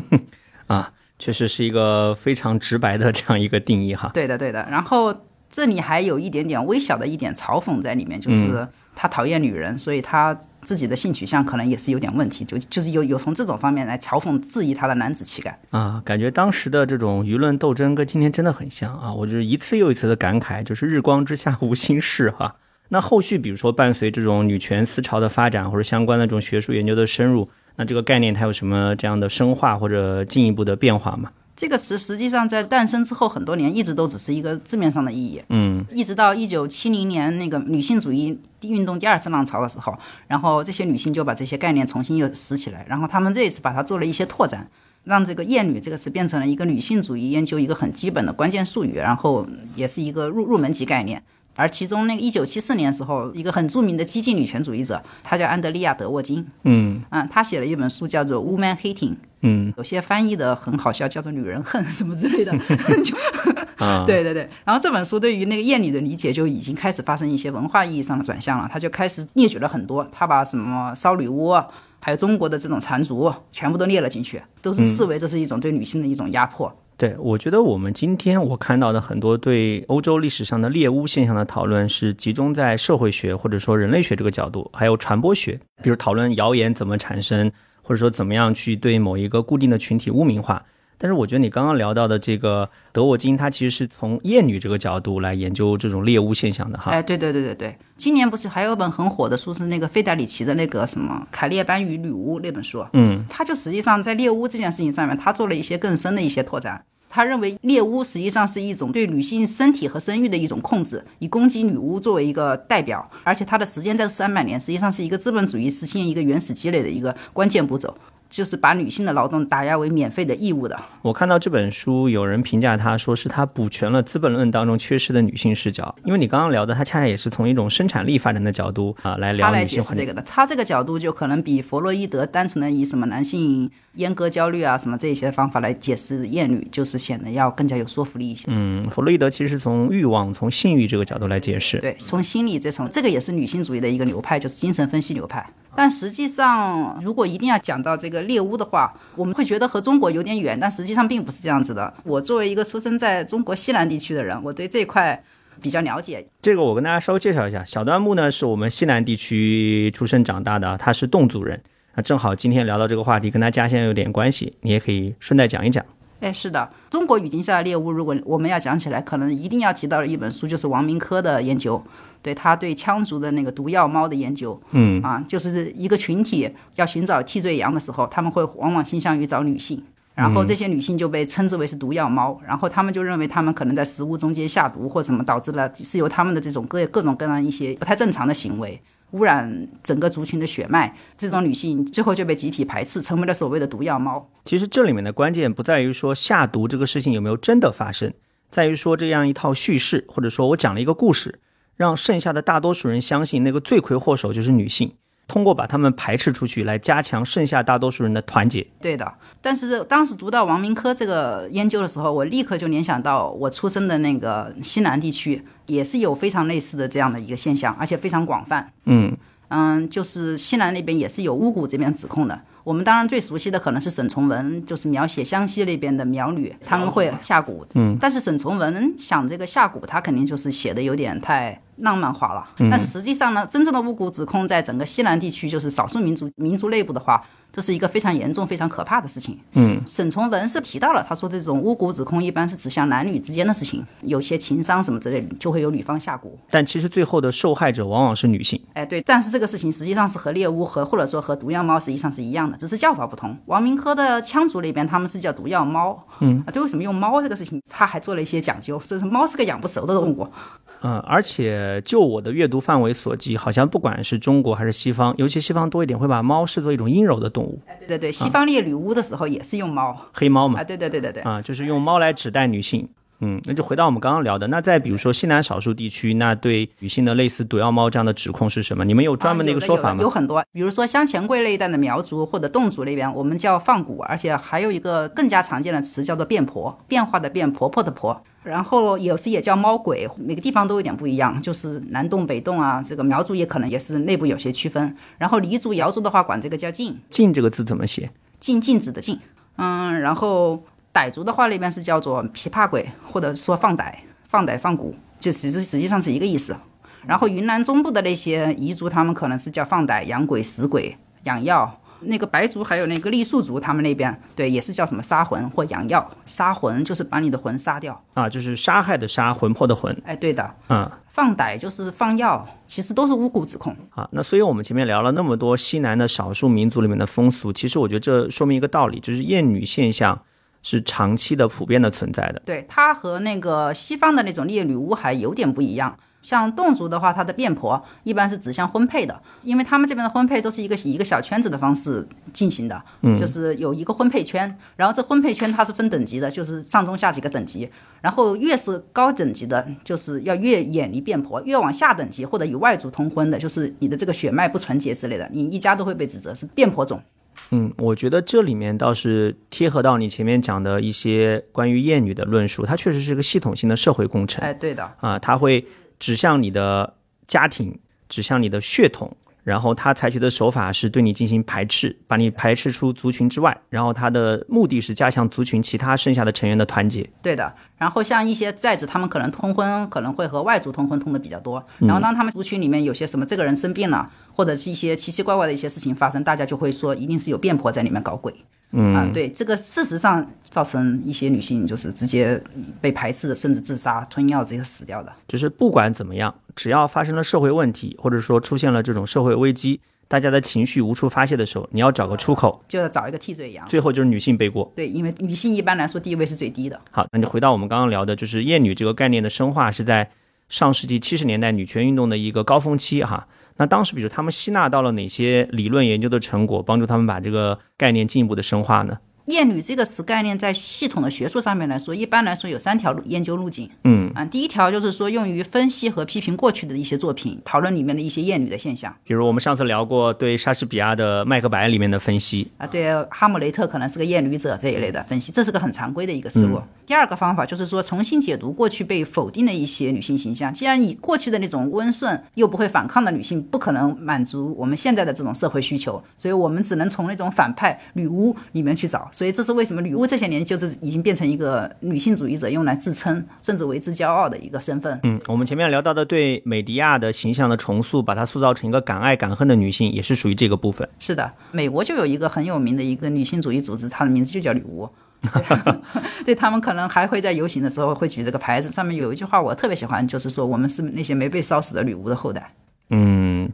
啊，确实是一个非常直白的这样一个定义哈。对的，对的。然后这里还有一点点微小的一点嘲讽在里面，就是他讨厌女人，所以他自己的性取向可能也是有点问题，就就是有有从这种方面来嘲讽质疑他的男子气概啊。感觉当时的这种舆论斗争跟今天真的很像啊。我就是一次又一次的感慨，就是日光之下无心事哈。那后续，比如说伴随这种女权思潮的发展，或者相关的这种学术研究的深入，那这个概念它有什么这样的深化或者进一步的变化吗？这个词实际上在诞生之后很多年，一直都只是一个字面上的意义。嗯，一直到一九七零年那个女性主义运动第二次浪潮的时候，然后这些女性就把这些概念重新又拾起来，然后她们这一次把它做了一些拓展，让这个“厌女”这个词变成了一个女性主义研究一个很基本的关键术语，然后也是一个入入门级概念。而其中那个一九七四年时候，一个很著名的激进女权主义者，她叫安德利亚·德沃金。嗯嗯，她写了一本书叫做《Woman Hating》。嗯，有些翻译的很好笑，叫做“女人恨”什么之类的。啊，对对对。然后这本书对于那个厌女的理解就已经开始发生一些文化意义上的转向了。她就开始列举了很多，她把什么烧女巫，还有中国的这种缠足，全部都列了进去，都是视为这是一种对女性的一种压迫。对，我觉得我们今天我看到的很多对欧洲历史上的猎巫现象的讨论，是集中在社会学或者说人类学这个角度，还有传播学，比如讨论谣言怎么产生，或者说怎么样去对某一个固定的群体污名化。但是我觉得你刚刚聊到的这个德沃金，他其实是从厌女这个角度来研究这种猎巫现象的哈。哎，对对对对对，今年不是还有一本很火的书，是那个费达里奇的那个什么《凯列班与女巫》那本书。嗯，他就实际上在猎巫这件事情上面，他做了一些更深的一些拓展。他认为猎巫实际上是一种对女性身体和生育的一种控制，以攻击女巫作为一个代表，而且它的时间在三百年，实际上是一个资本主义实现一个原始积累的一个关键步骤。就是把女性的劳动打压为免费的义务的。我看到这本书，有人评价他说是他补全了《资本论》当中缺失的女性视角。因为你刚刚聊的，他恰恰也是从一种生产力发展的角度啊来聊女性解释这个的。他这个角度就可能比弗洛伊德单纯的以什么男性阉割焦虑啊什么这些方法来解释厌女，就是显得要更加有说服力一些。嗯，弗洛伊德其实是从欲望、从性欲这个角度来解释。对，从心理这层，这个也是女性主义的一个流派，就是精神分析流派。但实际上，如果一定要讲到这个猎巫的话，我们会觉得和中国有点远，但实际上并不是这样子的。我作为一个出生在中国西南地区的人，我对这块比较了解。这个我跟大家稍微介绍一下，小端木呢是我们西南地区出生长大的，他是侗族人。那正好今天聊到这个话题，跟他家乡有点关系，你也可以顺带讲一讲。哎，是的，中国语境下的猎巫，如果我们要讲起来，可能一定要提到的一本书就是王明科的研究，对他对羌族的那个毒药猫的研究，嗯啊，就是一个群体要寻找替罪羊的时候，他们会往往倾向于找女性，然后这些女性就被称之为是毒药猫，然后他们就认为他们可能在食物中间下毒或什么，导致了是由他们的这种各各种各样一些不太正常的行为。污染整个族群的血脉，这种女性最后就被集体排斥，成为了所谓的毒药猫。其实这里面的关键不在于说下毒这个事情有没有真的发生，在于说这样一套叙事，或者说我讲了一个故事，让剩下的大多数人相信那个罪魁祸首就是女性。通过把他们排斥出去，来加强剩下大多数人的团结。对的，但是当时读到王明科这个研究的时候，我立刻就联想到我出生的那个西南地区，也是有非常类似的这样的一个现象，而且非常广泛。嗯嗯，就是西南那边也是有巫蛊这边指控的。我们当然最熟悉的可能是沈从文，就是描写湘西那边的苗女，他们会下蛊。嗯，但是沈从文想这个下蛊，他肯定就是写的有点太。浪漫化了，但是实际上呢，真正的巫蛊指控在整个西南地区，就是少数民族民族内部的话，这是一个非常严重、非常可怕的事情。嗯，沈从文是提到了，他说这种巫蛊指控一般是指向男女之间的事情，有些情伤什么之类，就会有女方下蛊。但其实最后的受害者往往是女性。哎，对，但是这个事情实际上是和猎巫和或者说和毒药猫实际上是一样的，只是叫法不同。王明科的羌族那边他们是叫毒药猫。嗯，啊，对，为什么用猫这个事情，他还做了一些讲究，这是猫是个养不熟的动物。嗯，而且就我的阅读范围所及，好像不管是中国还是西方，尤其西方多一点，会把猫视作一种阴柔的动物。对对对，西方猎女巫的时候也是用猫，黑猫嘛。啊，对对对对对，啊，就是用猫来指代女性。嗯，那就回到我们刚刚聊的，那再比如说西南少数地区，那对女性的类似毒药猫这样的指控是什么？你们有专门的一个说法吗？有很多，比如说湘黔桂那一带的苗族或者侗族那边，我们叫放蛊，而且还有一个更加常见的词叫做变婆，变化的变，婆婆的婆。然后有时也叫猫鬼，每个地方都有点不一样，就是南洞北洞啊，这个苗族也可能也是内部有些区分。然后黎族、瑶族的话，管这个叫禁，禁这个字怎么写？禁禁止的禁。嗯，然后。傣族的话，那边是叫做琵琶鬼，或者说放傣、放傣放蛊，就实实实际上是一个意思。然后云南中部的那些彝族，他们可能是叫放傣、养鬼、食鬼、养药。那个白族还有那个傈僳族，他们那边对也是叫什么杀魂或养药。杀魂就是把你的魂杀掉啊，就是杀害的杀，魂魄的魂。哎，对的，嗯，放歹就是放药，其实都是巫蛊指控啊。那所以我们前面聊了那么多西南的少数民族里面的风俗，其实我觉得这说明一个道理，就是厌女现象。是长期的、普遍的存在的。对它和那个西方的那种猎女巫还有点不一样。像侗族的话，它的变婆一般是指向婚配的，因为他们这边的婚配都是一个一个小圈子的方式进行的，嗯，就是有一个婚配圈，然后这婚配圈它是分等级的，就是上中下几个等级，然后越是高等级的，就是要越远离变婆，越往下等级或者与外族通婚的，就是你的这个血脉不纯洁之类的，你一家都会被指责是变婆种。嗯，我觉得这里面倒是贴合到你前面讲的一些关于厌女的论述，它确实是个系统性的社会工程。哎，对的，啊，它会指向你的家庭，指向你的血统。然后他采取的手法是对你进行排斥，把你排斥出族群之外。然后他的目的是加强族群其他剩下的成员的团结。对的。然后像一些寨子，他们可能通婚，可能会和外族通婚通的比较多。然后当他们族群里面有些什么这个人生病了，或者是一些奇奇怪怪的一些事情发生，大家就会说一定是有变婆在里面搞鬼。嗯啊，对，这个事实上造成一些女性就是直接被排斥，甚至自杀、吞药这些死掉的。就是不管怎么样，只要发生了社会问题，或者说出现了这种社会危机，大家的情绪无处发泄的时候，你要找个出口，就要找一个替罪羊。最后就是女性背锅。对，因为女性一般来说地位是最低的。好，那就回到我们刚刚聊的，就是厌女这个概念的深化是在上世纪七十年代女权运动的一个高峰期哈。那当时，比如他们吸纳到了哪些理论研究的成果，帮助他们把这个概念进一步的深化呢？厌女这个词概念在系统的学术上面来说，一般来说有三条路研究路径。嗯啊，第一条就是说用于分析和批评过去的一些作品，讨论里面的一些厌女的现象。比如我们上次聊过对莎士比亚的《麦克白》里面的分析啊，对哈姆雷特可能是个厌女者这一类的分析，这是个很常规的一个思路。第二个方法就是说重新解读过去被否定的一些女性形象。既然以过去的那种温顺又不会反抗的女性不可能满足我们现在的这种社会需求，所以我们只能从那种反派女巫里面去找。所以这是为什么女巫这些年就是已经变成一个女性主义者用来自称甚至为之骄傲的一个身份。嗯，我们前面聊到的对美迪亚的形象的重塑，把她塑造成一个敢爱敢恨的女性，也是属于这个部分。是的，美国就有一个很有名的一个女性主义组织，它的名字就叫女巫。对他们可能还会在游行的时候会举这个牌子，上面有一句话我特别喜欢，就是说我们是那些没被烧死的女巫的后代。嗯，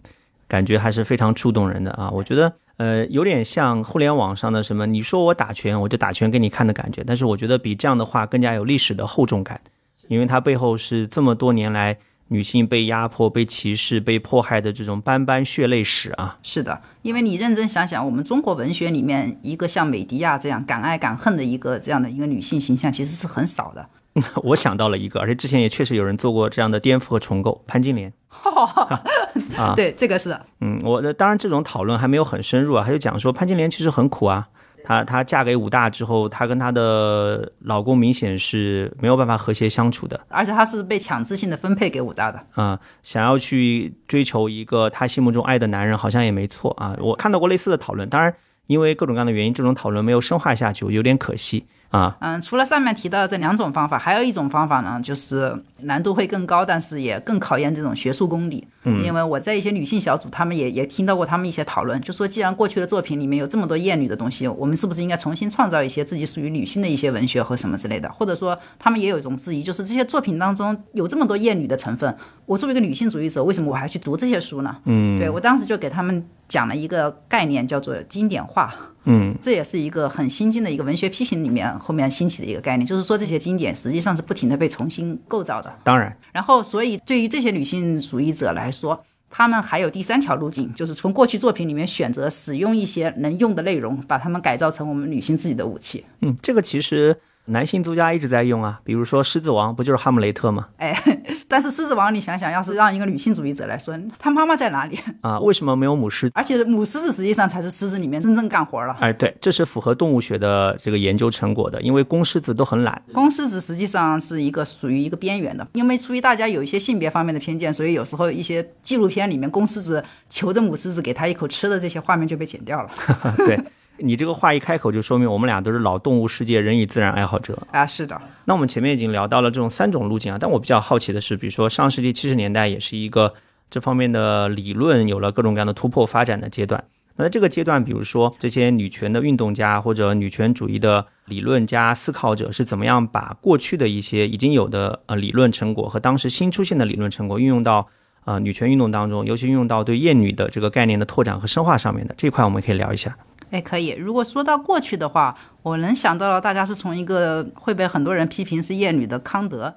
感觉还是非常触动人的啊！我觉得呃有点像互联网上的什么，你说我打拳，我就打拳给你看的感觉。但是我觉得比这样的话更加有历史的厚重感，因为它背后是这么多年来女性被压迫、被歧视、被迫害的这种斑斑血泪史啊。是的，因为你认真想想，我们中国文学里面一个像美狄亚这样敢爱敢恨的一个这样的一个女性形象，其实是很少的。我想到了一个，而且之前也确实有人做过这样的颠覆和重构，潘金莲。啊，对，这个是。嗯，我的当然这种讨论还没有很深入啊，他就讲说潘金莲其实很苦啊。她她嫁给武大之后，她跟她的老公明显是没有办法和谐相处的，而且她是被强制性的分配给武大的。啊，想要去追求一个她心目中爱的男人，好像也没错啊。我看到过类似的讨论，当然因为各种各样的原因，这种讨论没有深化下去，我有点可惜。啊，嗯，除了上面提到的这两种方法，还有一种方法呢，就是难度会更高，但是也更考验这种学术功底。嗯，因为我在一些女性小组，他们也也听到过他们一些讨论，就说既然过去的作品里面有这么多厌女的东西，我们是不是应该重新创造一些自己属于女性的一些文学和什么之类的？或者说，他们也有一种质疑，就是这些作品当中有这么多厌女的成分，我作为一个女性主义者，为什么我还去读这些书呢？嗯，对我当时就给他们讲了一个概念，叫做经典化。嗯，这也是一个很新进的一个文学批评里面后面兴起的一个概念，就是说这些经典实际上是不停的被重新构造的。当然，然后所以对于这些女性主义者来说，他们还有第三条路径，就是从过去作品里面选择使用一些能用的内容，把它们改造成我们女性自己的武器。嗯，这个其实。男性作家一直在用啊，比如说《狮子王》，不就是哈姆雷特吗？哎，但是《狮子王》，你想想，要是让一个女性主义者来说，他妈妈在哪里啊？为什么没有母狮？而且母狮子实际上才是狮子里面真正干活了。哎，对，这是符合动物学的这个研究成果的，因为公狮子都很懒。公狮子实际上是一个属于一个边缘的，因为出于大家有一些性别方面的偏见，所以有时候一些纪录片里面公狮子求着母狮子给他一口吃的这些画面就被剪掉了。对。你这个话一开口，就说明我们俩都是老动物世界人与自然爱好者啊。是的，那我们前面已经聊到了这种三种路径啊，但我比较好奇的是，比如说上世纪七十年代也是一个这方面的理论有了各种各样的突破发展的阶段。那在这个阶段，比如说这些女权的运动家或者女权主义的理论家、思考者是怎么样把过去的一些已经有的呃理论成果和当时新出现的理论成果运用到呃女权运动当中，尤其运用到对厌女的这个概念的拓展和深化上面的这块，我们可以聊一下。哎，可以。如果说到过去的话，我能想到大家是从一个会被很多人批评是厌女的康德，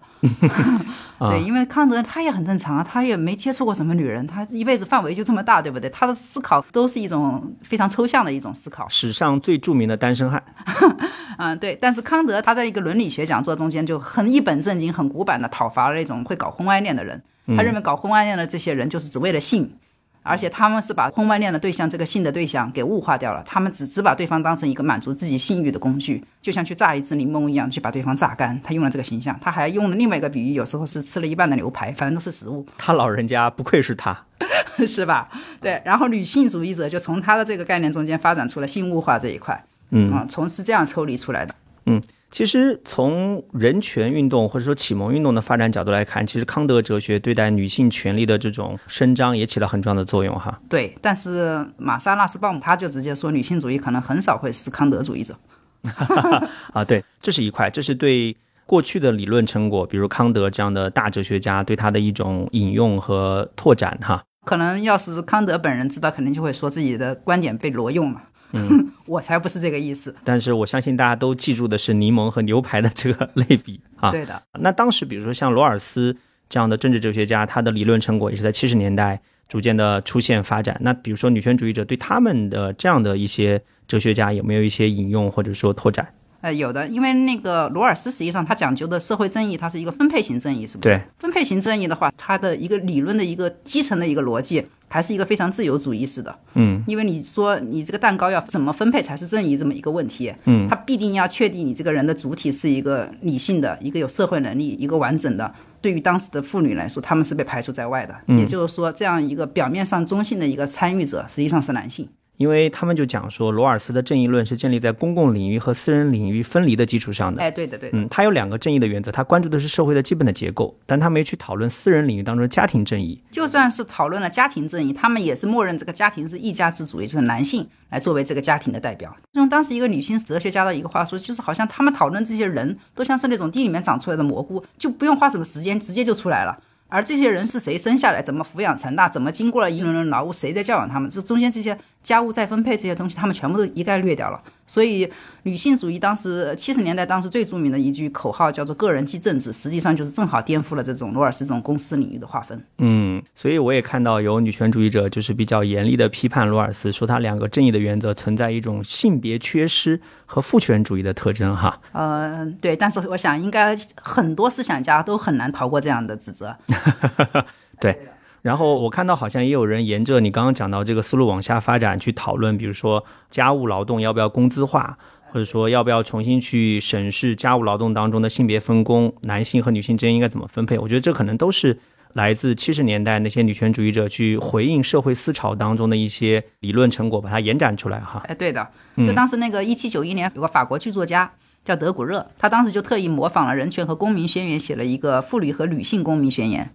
对，因为康德他也很正常啊，他也没接触过什么女人，他一辈子范围就这么大，对不对？他的思考都是一种非常抽象的一种思考。史上最著名的单身汉，嗯，对。但是康德他在一个伦理学讲座中间就很一本正经、很古板的讨伐了那种会搞婚外恋的人，他认为搞婚外恋的这些人就是只为了性。而且他们是把婚外恋的对象这个性的对象给物化掉了，他们只只把对方当成一个满足自己性欲的工具，就像去榨一只柠檬一样，去把对方榨干。他用了这个形象，他还用了另外一个比喻，有时候是吃了一半的牛排，反正都是食物。他老人家不愧是他，是吧？对。然后女性主义者就从他的这个概念中间发展出了性物化这一块，嗯啊，从是这样抽离出来的，嗯。其实从人权运动或者说启蒙运动的发展角度来看，其实康德哲学对待女性权利的这种伸张也起了很重要的作用哈。对，但是玛莎拉斯鲍姆他就直接说，女性主义可能很少会是康德主义者。啊，对，这是一块，这是对过去的理论成果，比如康德这样的大哲学家对他的一种引用和拓展哈。可能要是康德本人知道，肯定就会说自己的观点被挪用了。嗯，我才不是这个意思。但是我相信大家都记住的是柠檬和牛排的这个类比 啊。对的。那当时比如说像罗尔斯这样的政治哲学家，他的理论成果也是在七十年代逐渐的出现发展。那比如说女权主义者对他们的这样的一些哲学家有没有一些引用或者说拓展？呃，有的，因为那个罗尔斯实际上他讲究的社会正义，它是一个分配型正义，是不是？对。分配型正义的话，它的一个理论的一个基层的一个逻辑，还是一个非常自由主义式的。嗯。因为你说你这个蛋糕要怎么分配才是正义这么一个问题，嗯，它必定要确定你这个人的主体是一个理性的、一个有社会能力、一个完整的。对于当时的妇女来说，他们是被排除在外的。也就是说，这样一个表面上中性的一个参与者，实际上是男性。因为他们就讲说，罗尔斯的正义论是建立在公共领域和私人领域分离的基础上的。哎，对的，对的。嗯，他有两个正义的原则，他关注的是社会的基本的结构，但他没去讨论私人领域当中的家庭正义。就算是讨论了家庭正义，他们也是默认这个家庭是一家之主，也就是男性来作为这个家庭的代表。用当时一个女性哲学家的一个话说，就是好像他们讨论这些人都像是那种地里面长出来的蘑菇，就不用花什么时间，直接就出来了。而这些人是谁生下来，怎么抚养成大，怎么经过了一轮轮劳务，谁在教养他们？这中间这些家务再分配这些东西，他们全部都一概略掉了。所以，女性主义当时七十年代当时最著名的一句口号叫做“个人即政治”，实际上就是正好颠覆了这种罗尔斯这种公司领域的划分。嗯，所以我也看到有女权主义者就是比较严厉的批判罗尔斯，说他两个正义的原则存在一种性别缺失和父权主义的特征。哈，呃，对，但是我想应该很多思想家都很难逃过这样的指责。对。然后我看到好像也有人沿着你刚刚讲到这个思路往下发展去讨论，比如说家务劳动要不要工资化，或者说要不要重新去审视家务劳动当中的性别分工，男性和女性之间应该怎么分配？我觉得这可能都是来自七十年代那些女权主义者去回应社会思潮当中的一些理论成果，把它延展出来哈。哎，对的，就当时那个一七九一年有个法国剧作家叫德古热，他当时就特意模仿了《人权和公民宣言》，写了一个妇女和女性公民宣言。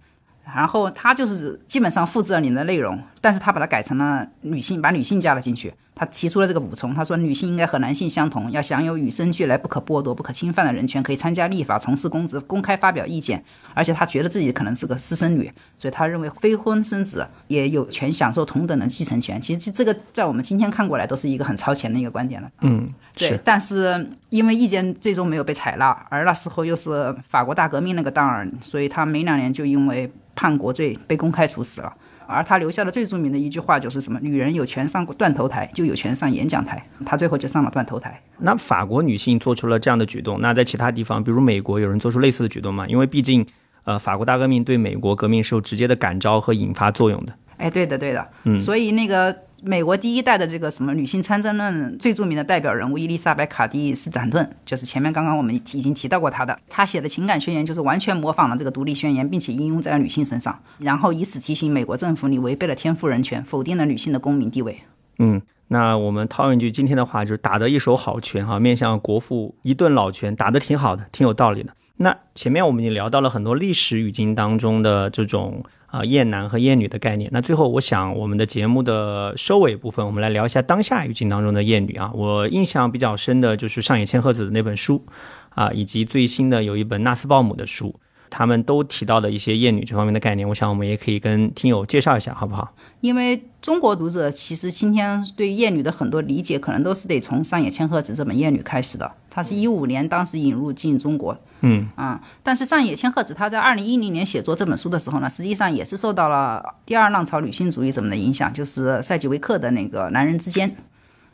然后他就是基本上复制了你的内容，但是他把它改成了女性，把女性加了进去。他提出了这个补充，他说女性应该和男性相同，要享有与生俱来不可剥夺、不可侵犯的人权，可以参加立法、从事公职、公开发表意见。而且他觉得自己可能是个私生女，所以他认为非婚生子也有权享受同等的继承权。其实这个在我们今天看过来都是一个很超前的一个观点了。嗯，对。但是因为意见最终没有被采纳，而那时候又是法国大革命那个当儿，所以他没两年就因为叛国罪被公开处死了。而他留下的最著名的一句话就是什么？女人有权上断头台，就有权上演讲台。他最后就上了断头台。那法国女性做出了这样的举动，那在其他地方，比如美国，有人做出类似的举动吗？因为毕竟，呃，法国大革命对美国革命是有直接的感召和引发作用的。哎，对的，对的。嗯，所以那个。美国第一代的这个什么女性参政论最著名的代表人物伊丽莎白·卡蒂斯坦顿，就是前面刚刚我们已经提到过她的。她写的情感宣言就是完全模仿了这个独立宣言，并且应用在女性身上，然后以此提醒美国政府，你违背了天赋人权，否定了女性的公民地位。嗯，那我们套用一句今天的话，就是打得一手好拳哈，面向国父一顿老拳，打得挺好的，挺有道理的。那前面我们已经聊到了很多历史语境当中的这种。啊，厌男和厌女的概念。那最后，我想我们的节目的收尾部分，我们来聊一下当下语境当中的厌女啊。我印象比较深的就是上野千鹤子的那本书，啊，以及最新的有一本纳斯鲍姆的书，他们都提到的一些厌女这方面的概念。我想我们也可以跟听友介绍一下，好不好？因为中国读者其实今天对厌女的很多理解，可能都是得从上野千鹤子这本《厌女》开始的。他是一五年当时引入进中国。嗯啊，但是上野千鹤子她在二零一零年写作这本书的时候呢，实际上也是受到了第二浪潮女性主义者们的影响，就是塞吉维克的那个《男人之间》。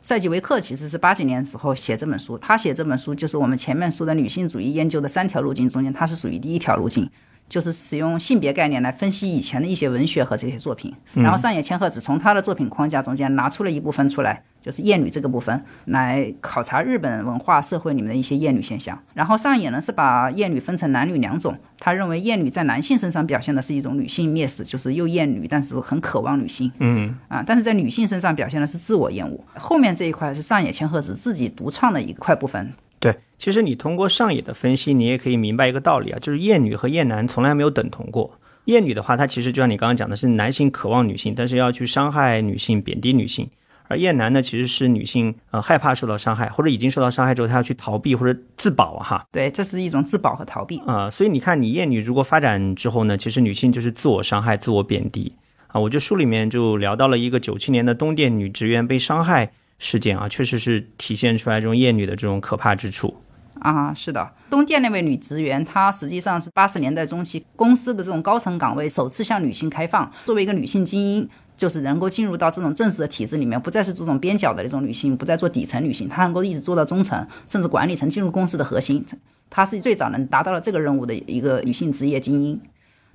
塞吉维克其实是八几年时候写这本书，他写这本书就是我们前面说的女性主义研究的三条路径中间，它是属于第一条路径。就是使用性别概念来分析以前的一些文学和这些作品，然后上野千鹤子从他的作品框架中间拿出了一部分出来，就是厌女这个部分来考察日本文化社会里面的一些厌女现象。然后上野呢是把厌女分成男女两种，他认为厌女在男性身上表现的是一种女性蔑视，就是又厌女但是很渴望女性，嗯啊，但是在女性身上表现的是自我厌恶。后面这一块是上野千鹤子自己独创的一块部分。对，其实你通过上野的分析，你也可以明白一个道理啊，就是厌女和厌男从来没有等同过。厌女的话，它其实就像你刚刚讲的，是男性渴望女性，但是要去伤害女性、贬低女性；而厌男呢，其实是女性呃害怕受到伤害，或者已经受到伤害之后，她要去逃避或者自保哈。对，这是一种自保和逃避啊。所以你看，你厌女如果发展之后呢，其实女性就是自我伤害、自我贬低啊。我就书里面就聊到了一个九七年的东电女职员被伤害。事件啊，确实是体现出来这种厌女的这种可怕之处啊。是的，东电那位女职员，她实际上是八十年代中期公司的这种高层岗位首次向女性开放。作为一个女性精英，就是能够进入到这种正式的体制里面，不再是这种边角的那种女性，不再做底层女性，她能够一直做到中层，甚至管理层，进入公司的核心。她是最早能达到了这个任务的一个女性职业精英。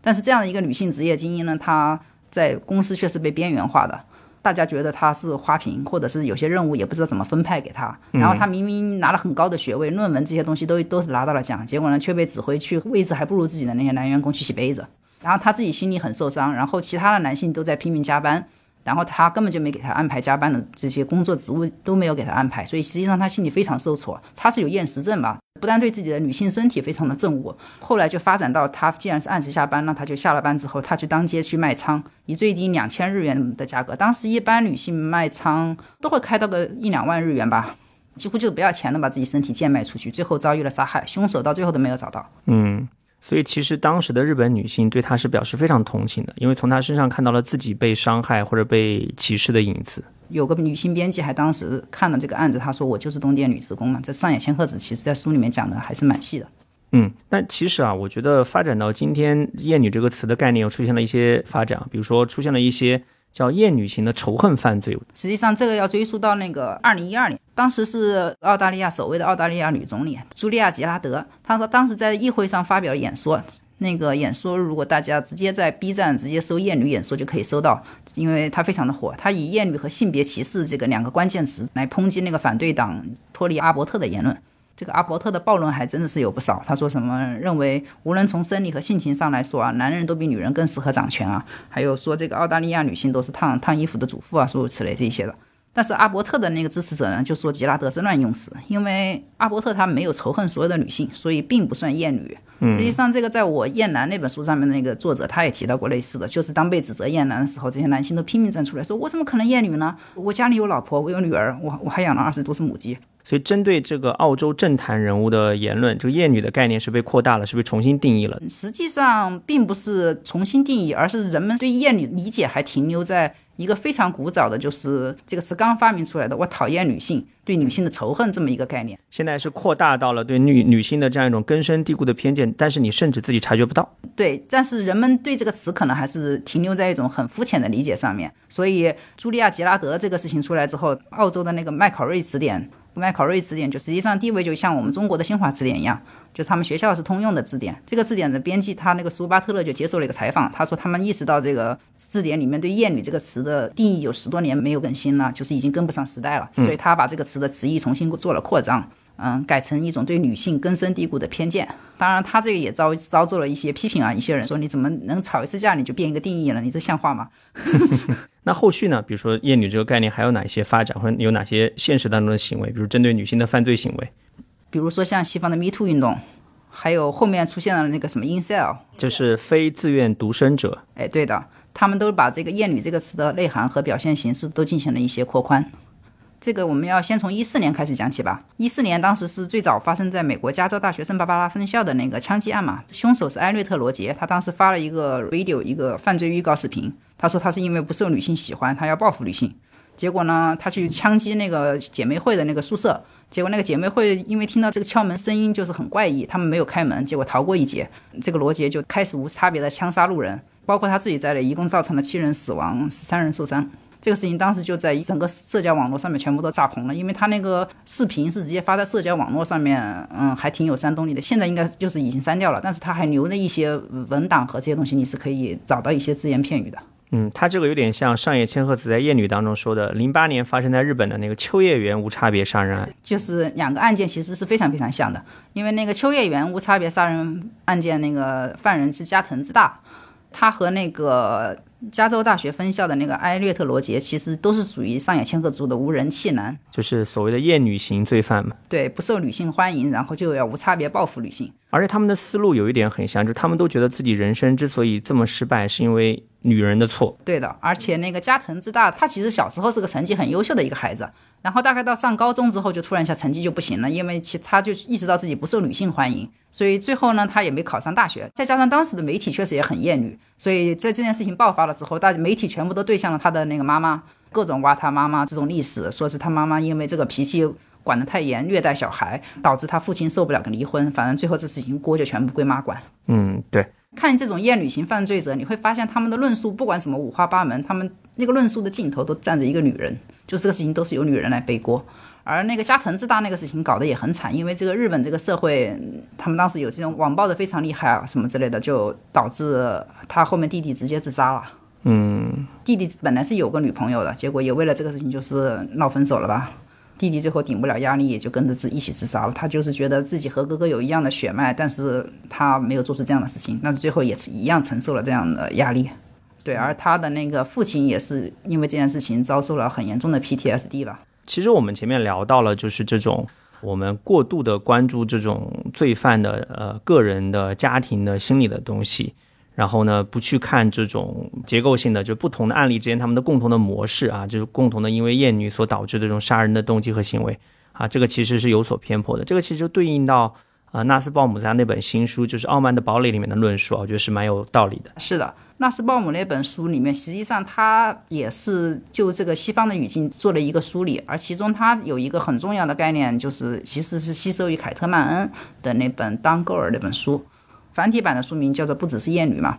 但是这样的一个女性职业精英呢，她在公司却是被边缘化的。大家觉得他是花瓶，或者是有些任务也不知道怎么分派给他。然后他明明拿了很高的学位，论文这些东西都都是拿到了奖，结果呢却被指挥去位置还不如自己的那些男员工去洗杯子。然后他自己心里很受伤，然后其他的男性都在拼命加班。然后他根本就没给他安排加班的这些工作职务都没有给他安排，所以实际上他心里非常受挫。他是有厌食症吧？不但对自己的女性身体非常的憎恶，后来就发展到他既然是按时下班，那他就下了班之后，他去当街去卖仓，以最低两千日元的价格。当时一般女性卖仓都会开到个一两万日元吧，几乎就是不要钱的把自己身体贱卖出去，最后遭遇了杀害，凶手到最后都没有找到。嗯。所以其实当时的日本女性对她是表示非常同情的，因为从她身上看到了自己被伤害或者被歧视的影子。有个女性编辑还当时看了这个案子，她说我就是东电女职工嘛。这上野千鹤子其实在书里面讲的还是蛮细的。嗯，但其实啊，我觉得发展到今天，厌女这个词的概念又出现了一些发展，比如说出现了一些叫厌女型的仇恨犯罪。实际上，这个要追溯到那个二零一二年，当时是澳大利亚首位的澳大利亚女总理茱莉亚·吉拉德，她说当时在议会上发表演说。那个演说，如果大家直接在 B 站直接搜“厌女演说”就可以搜到，因为它非常的火。他以厌女和性别歧视这个两个关键词来抨击那个反对党托里阿伯特的言论。这个阿伯特的暴论还真的是有不少。他说什么认为无论从生理和性情上来说啊，男人都比女人更适合掌权啊，还有说这个澳大利亚女性都是烫烫衣服的主妇啊，诸如此类这些的。但是阿伯特的那个支持者呢，就说吉拉德是乱用词，因为阿伯特他没有仇恨所有的女性，所以并不算厌女。实际上，这个在我厌男那本书上面的那个作者他也提到过类似的，就是当被指责厌男的时候，这些男性都拼命站出来说：“我怎么可能厌女呢？我家里有老婆，我有女儿，我我还养了二十多只母鸡。”所以，针对这个澳洲政坛人物的言论，这个厌女的概念是被扩大了，是被重新定义了。实际上，并不是重新定义，而是人们对厌女理解还停留在。一个非常古早的，就是这个词刚发明出来的，我讨厌女性，对女性的仇恨这么一个概念。现在是扩大到了对女女性的这样一种根深蒂固的偏见，但是你甚至自己察觉不到。对，但是人们对这个词可能还是停留在一种很肤浅的理解上面。所以，茱莉亚·吉拉德这个事情出来之后，澳洲的那个麦考瑞词典。麦考瑞词典就实际上地位就像我们中国的新华词典一样，就是他们学校是通用的字典。这个字典的编辑他那个苏巴特勒就接受了一个采访，他说他们意识到这个字典里面对“厌女”这个词的定义有十多年没有更新了，就是已经跟不上时代了，所以他把这个词的词义重新做了扩张。嗯，改成一种对女性根深蒂固的偏见。当然，他这个也遭遭受了一些批评啊。一些人说：“你怎么能吵一次架你就变一个定义了？你这像话吗？” 那后续呢？比如说“厌女”这个概念还有哪些发展，或者有哪些现实当中的行为？比如针对女性的犯罪行为，比如说像西方的 Me Too 运动，还有后面出现了那个什么 Incel，就是非自愿独身者。哎，对的，他们都把这个“厌女”这个词的内涵和表现形式都进行了一些扩宽。这个我们要先从一四年开始讲起吧。一四年当时是最早发生在美国加州大学圣巴巴拉分校的那个枪击案嘛，凶手是艾略特·罗杰，他当时发了一个 video 一个犯罪预告视频，他说他是因为不受女性喜欢，他要报复女性。结果呢，他去枪击那个姐妹会的那个宿舍，结果那个姐妹会因为听到这个敲门声音就是很怪异，他们没有开门，结果逃过一劫。这个罗杰就开始无差别的枪杀路人，包括他自己在内，一共造成了七人死亡，十三人受伤。这个事情当时就在整个社交网络上面全部都炸棚了，因为他那个视频是直接发在社交网络上面，嗯，还挺有煽动力的。现在应该就是已经删掉了，但是他还留了一些文档和这些东西，你是可以找到一些只言片语的。嗯，他这个有点像上野千鹤子在《夜女》当中说的，零八年发生在日本的那个秋叶原无差别杀人案，就是两个案件其实是非常非常像的，因为那个秋叶原无差别杀人案件那个犯人是加藤之大，他和那个。加州大学分校的那个埃略特·罗杰，其实都是属于上野千鹤子的无人气男，就是所谓的厌女型罪犯嘛。对，不受女性欢迎，然后就要无差别报复女性。而且他们的思路有一点很像，就是他们都觉得自己人生之所以这么失败，是因为女人的错。对的，而且那个加藤之大，他其实小时候是个成绩很优秀的一个孩子。然后大概到上高中之后，就突然一下成绩就不行了，因为其他就意识到自己不受女性欢迎，所以最后呢，他也没考上大学。再加上当时的媒体确实也很厌女，所以在这件事情爆发了之后，大媒体全部都对向了他的那个妈妈，各种挖他妈妈这种历史，说是他妈妈因为这个脾气管得太严，虐待小孩，导致他父亲受不了跟离婚。反正最后这事情锅就全部归妈管。嗯，对。看这种厌女型犯罪者，你会发现他们的论述不管什么五花八门，他们那个论述的尽头都站着一个女人。就这个事情都是由女人来背锅，而那个加藤之大那个事情搞得也很惨，因为这个日本这个社会，他们当时有这种网暴的非常厉害啊，什么之类的，就导致他后面弟弟直接自杀了。嗯，弟弟本来是有个女朋友的，结果也为了这个事情就是闹分手了吧。弟弟最后顶不了压力，也就跟着自一起自杀了。他就是觉得自己和哥哥有一样的血脉，但是他没有做出这样的事情，但是最后也是一样承受了这样的压力。对，而他的那个父亲也是因为这件事情遭受了很严重的 PTSD 吧。其实我们前面聊到了，就是这种我们过度的关注这种罪犯的呃个人的家庭的心理的东西，然后呢不去看这种结构性的，就不同的案例之间他们的共同的模式啊，就是共同的因为厌女所导致的这种杀人的动机和行为啊，这个其实是有所偏颇的。这个其实就对应到。呃，纳斯鲍姆在那本新书就是《傲慢的堡垒》里面的论述，我觉得是蛮有道理的。是的，纳斯鲍姆那本书里面，实际上他也是就这个西方的语境做了一个梳理，而其中他有一个很重要的概念，就是其实是吸收于凯特曼恩的那本《当戈尔》那本书，繁体版的书名叫做《不只是艳女》嘛。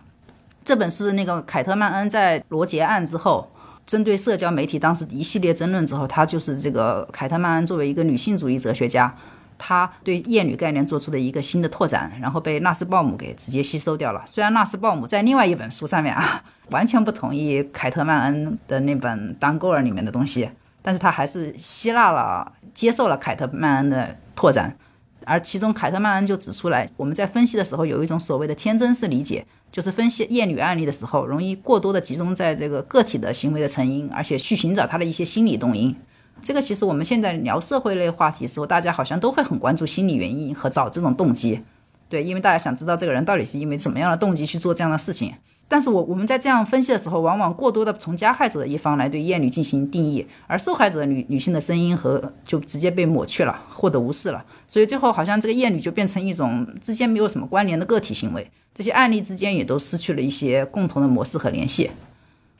这本是那个凯特曼恩在罗杰案之后，针对社交媒体当时一系列争论之后，他就是这个凯特曼恩作为一个女性主义哲学家。他对厌女概念做出的一个新的拓展，然后被纳斯鲍姆给直接吸收掉了。虽然纳斯鲍姆在另外一本书上面啊，完全不同意凯特曼恩的那本《当戈尔》里面的东西，但是他还是吸纳了、接受了凯特曼恩的拓展。而其中，凯特曼恩就指出来，我们在分析的时候有一种所谓的天真式理解，就是分析厌女案例的时候，容易过多的集中在这个个体的行为的成因，而且去寻找他的一些心理动因。这个其实我们现在聊社会类话题的时候，大家好像都会很关注心理原因和找这种动机，对，因为大家想知道这个人到底是因为什么样的动机去做这样的事情。但是我我们在这样分析的时候，往往过多的从加害者的一方来对厌女进行定义，而受害者的女女性的声音和就直接被抹去了或者无视了，所以最后好像这个厌女就变成一种之间没有什么关联的个体行为，这些案例之间也都失去了一些共同的模式和联系。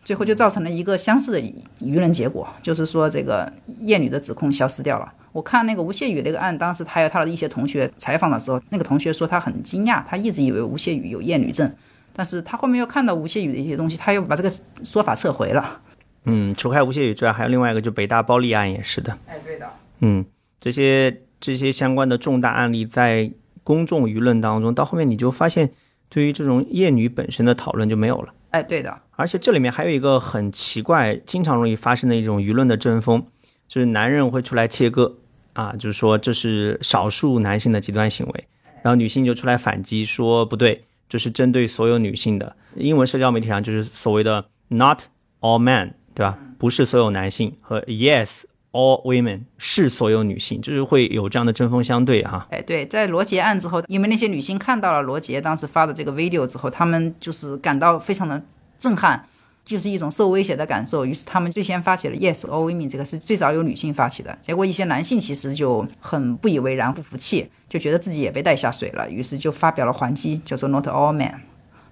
最后就造成了一个相似的舆论结果，就是说这个厌女的指控消失掉了。我看那个吴谢宇那个案，当时他有他的一些同学采访的时候，那个同学说他很惊讶，他一直以为吴谢宇有厌女症，但是他后面又看到吴谢宇的一些东西，他又把这个说法撤回了。嗯，除开吴谢宇之外，还有另外一个，就北大暴力案也是的。哎，对的。嗯，这些这些相关的重大案例在公众舆论当中，到后面你就发现，对于这种厌女本身的讨论就没有了。哎，对的。而且这里面还有一个很奇怪、经常容易发生的一种舆论的争锋，就是男人会出来切割啊，就是说这是少数男性的极端行为，然后女性就出来反击说不对，这是针对所有女性的。英文社交媒体上就是所谓的 “not all men”，对吧？不是所有男性和 “yes all women” 是所有女性，就是会有这样的针锋相对哈。哎，对，在罗杰案之后，因为那些女性看到了罗杰当时发的这个 video 之后，她们就是感到非常的。震撼就是一种受威胁的感受，于是他们最先发起了 Yes or women，这个是最早由女性发起的。结果一些男性其实就很不以为然，不服气，就觉得自己也被带下水了，于是就发表了还击，叫做 Not all men。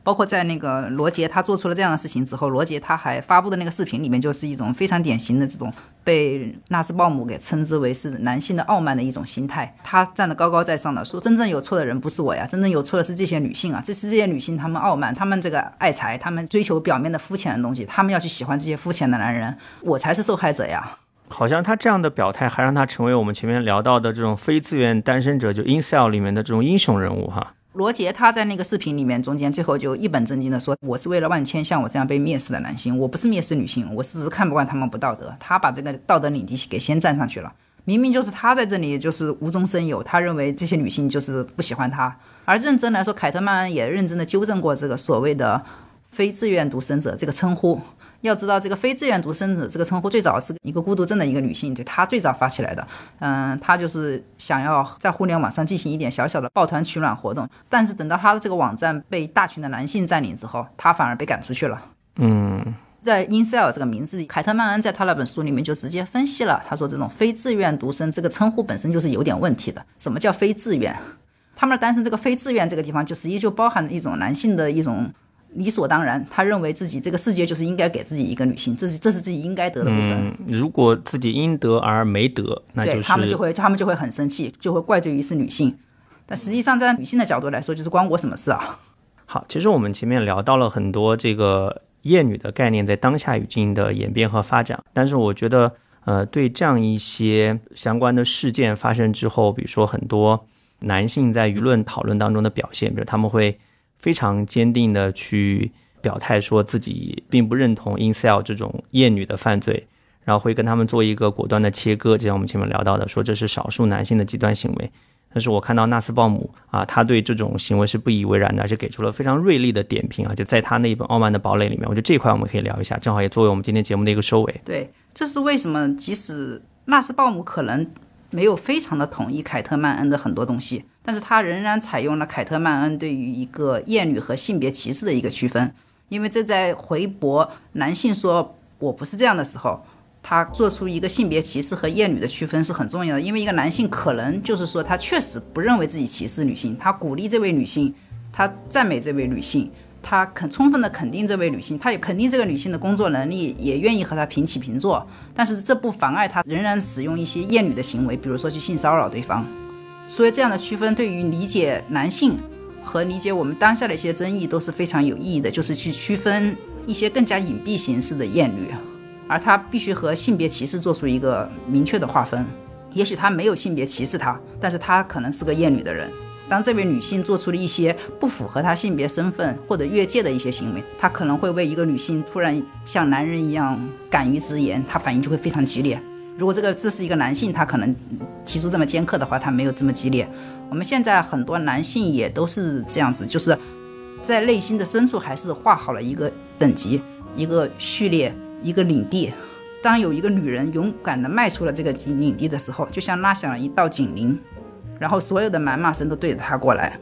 包括在那个罗杰他做出了这样的事情之后，罗杰他还发布的那个视频里面，就是一种非常典型的这种被纳斯鲍姆给称之为是男性的傲慢的一种心态。他站得高高在上的说，真正有错的人不是我呀，真正有错的是这些女性啊，这是这些女性她们傲慢，她们这个爱财，她们追求表面的肤浅的东西，她们要去喜欢这些肤浅的男人，我才是受害者呀。好像他这样的表态，还让他成为我们前面聊到的这种非自愿单身者，就 incel 里面的这种英雄人物哈。罗杰他在那个视频里面中间最后就一本正经的说：“我是为了万千像我这样被蔑视的男性，我不是蔑视女性，我只是看不惯他们不道德。”他把这个道德领地给先站上去了，明明就是他在这里就是无中生有，他认为这些女性就是不喜欢他。而认真来说，凯特曼也认真的纠正过这个所谓的非自愿独生者这个称呼。要知道，这个非自愿独生子这个称呼最早是一个孤独症的一个女性，对她最早发起来的。嗯，她就是想要在互联网上进行一点小小的抱团取暖活动，但是等到她的这个网站被大群的男性占领之后，她反而被赶出去了。嗯，在 Incel 这个名字，凯特曼恩在他那本书里面就直接分析了，他说这种非自愿独生这个称呼本身就是有点问题的。什么叫非自愿？他们的单身这个非自愿这个地方，就实际就包含一种男性的一种。理所当然，他认为自己这个世界就是应该给自己一个女性，这是这是自己应该得的部分。如果自己应得而没得，那就是他们就会他们就会很生气，就会怪罪于是女性。但实际上，在女性的角度来说，就是关我什么事啊？好，其实我们前面聊到了很多这个厌女的概念在当下语境的演变和发展，但是我觉得，呃，对这样一些相关的事件发生之后，比如说很多男性在舆论讨论当中的表现，比如他们会。非常坚定的去表态，说自己并不认同 incel 这种厌女的犯罪，然后会跟他们做一个果断的切割，就像我们前面聊到的，说这是少数男性的极端行为。但是我看到纳斯鲍姆啊，他对这种行为是不以为然的，而且给出了非常锐利的点评啊，就在他那一本《傲慢的堡垒》里面，我觉得这一块我们可以聊一下，正好也作为我们今天节目的一个收尾。对，这是为什么？即使纳斯鲍姆可能。没有非常的统一凯特曼恩的很多东西，但是他仍然采用了凯特曼恩对于一个厌女和性别歧视的一个区分，因为这在回驳男性说我不是这样的时候，他做出一个性别歧视和厌女的区分是很重要的，因为一个男性可能就是说他确实不认为自己歧视女性，他鼓励这位女性，他赞美这位女性，他肯充分的肯定这位女性，他也肯定这个女性的工作能力，也愿意和她平起平坐。但是这不妨碍他仍然使用一些厌女的行为，比如说去性骚扰对方。所以这样的区分对于理解男性和理解我们当下的一些争议都是非常有意义的，就是去区分一些更加隐蔽形式的厌女。而他必须和性别歧视做出一个明确的划分。也许他没有性别歧视他，但是他可能是个厌女的人。当这位女性做出了一些不符合她性别身份或者越界的一些行为，她可能会为一个女性突然像男人一样敢于直言，她反应就会非常激烈。如果这个这是一个男性，他可能提出这么尖刻的话，他没有这么激烈。我们现在很多男性也都是这样子，就是在内心的深处还是画好了一个等级、一个序列。一个领地，当有一个女人勇敢地迈出了这个领地的时候，就像拉响了一道警铃，然后所有的谩骂声都对着他过来，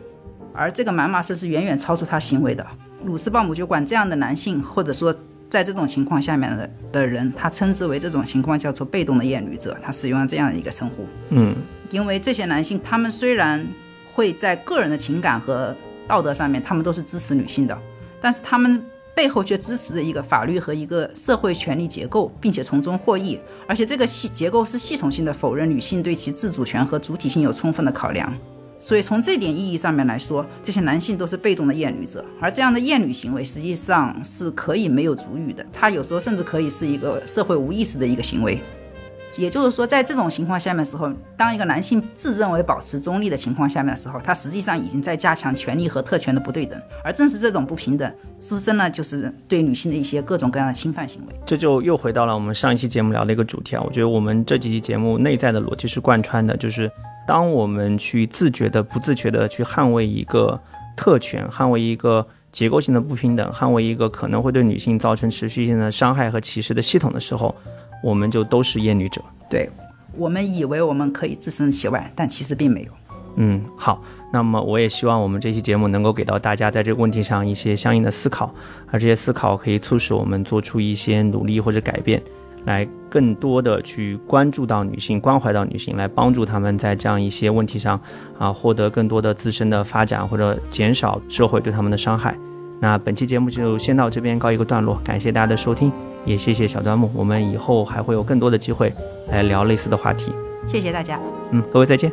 而这个谩骂声是远远超出他行为的。鲁斯鲍姆就管这样的男性，或者说在这种情况下面的的人，他称之为这种情况叫做被动的厌女者，他使用了这样的一个称呼。嗯，因为这些男性，他们虽然会在个人的情感和道德上面，他们都是支持女性的，但是他们。背后却支持着一个法律和一个社会权力结构，并且从中获益，而且这个系结构是系统性的否认女性对其自主权和主体性有充分的考量。所以从这点意义上面来说，这些男性都是被动的厌女者，而这样的厌女行为实际上是可以没有主语的，它有时候甚至可以是一个社会无意识的一个行为。也就是说，在这种情况下面的时候，当一个男性自认为保持中立的情况下面的时候，他实际上已经在加强权力和特权的不对等，而正是这种不平等，滋生了就是对女性的一些各种各样的侵犯行为。这就又回到了我们上一期节目聊的一个主题啊，我觉得我们这几期节目内在的逻辑是贯穿的，就是当我们去自觉的、不自觉的去捍卫一个特权，捍卫一个结构性的不平等，捍卫一个可能会对女性造成持续性的伤害和歧视的系统的时候。我们就都是厌女者，对我们以为我们可以置身其外，但其实并没有。嗯，好，那么我也希望我们这期节目能够给到大家在这个问题上一些相应的思考，而这些思考可以促使我们做出一些努力或者改变，来更多的去关注到女性，关怀到女性，来帮助她们在这样一些问题上啊获得更多的自身的发展，或者减少社会对她们的伤害。那本期节目就先到这边告一个段落，感谢大家的收听。也谢谢小端木，我们以后还会有更多的机会来聊类似的话题。谢谢大家，嗯，各位再见。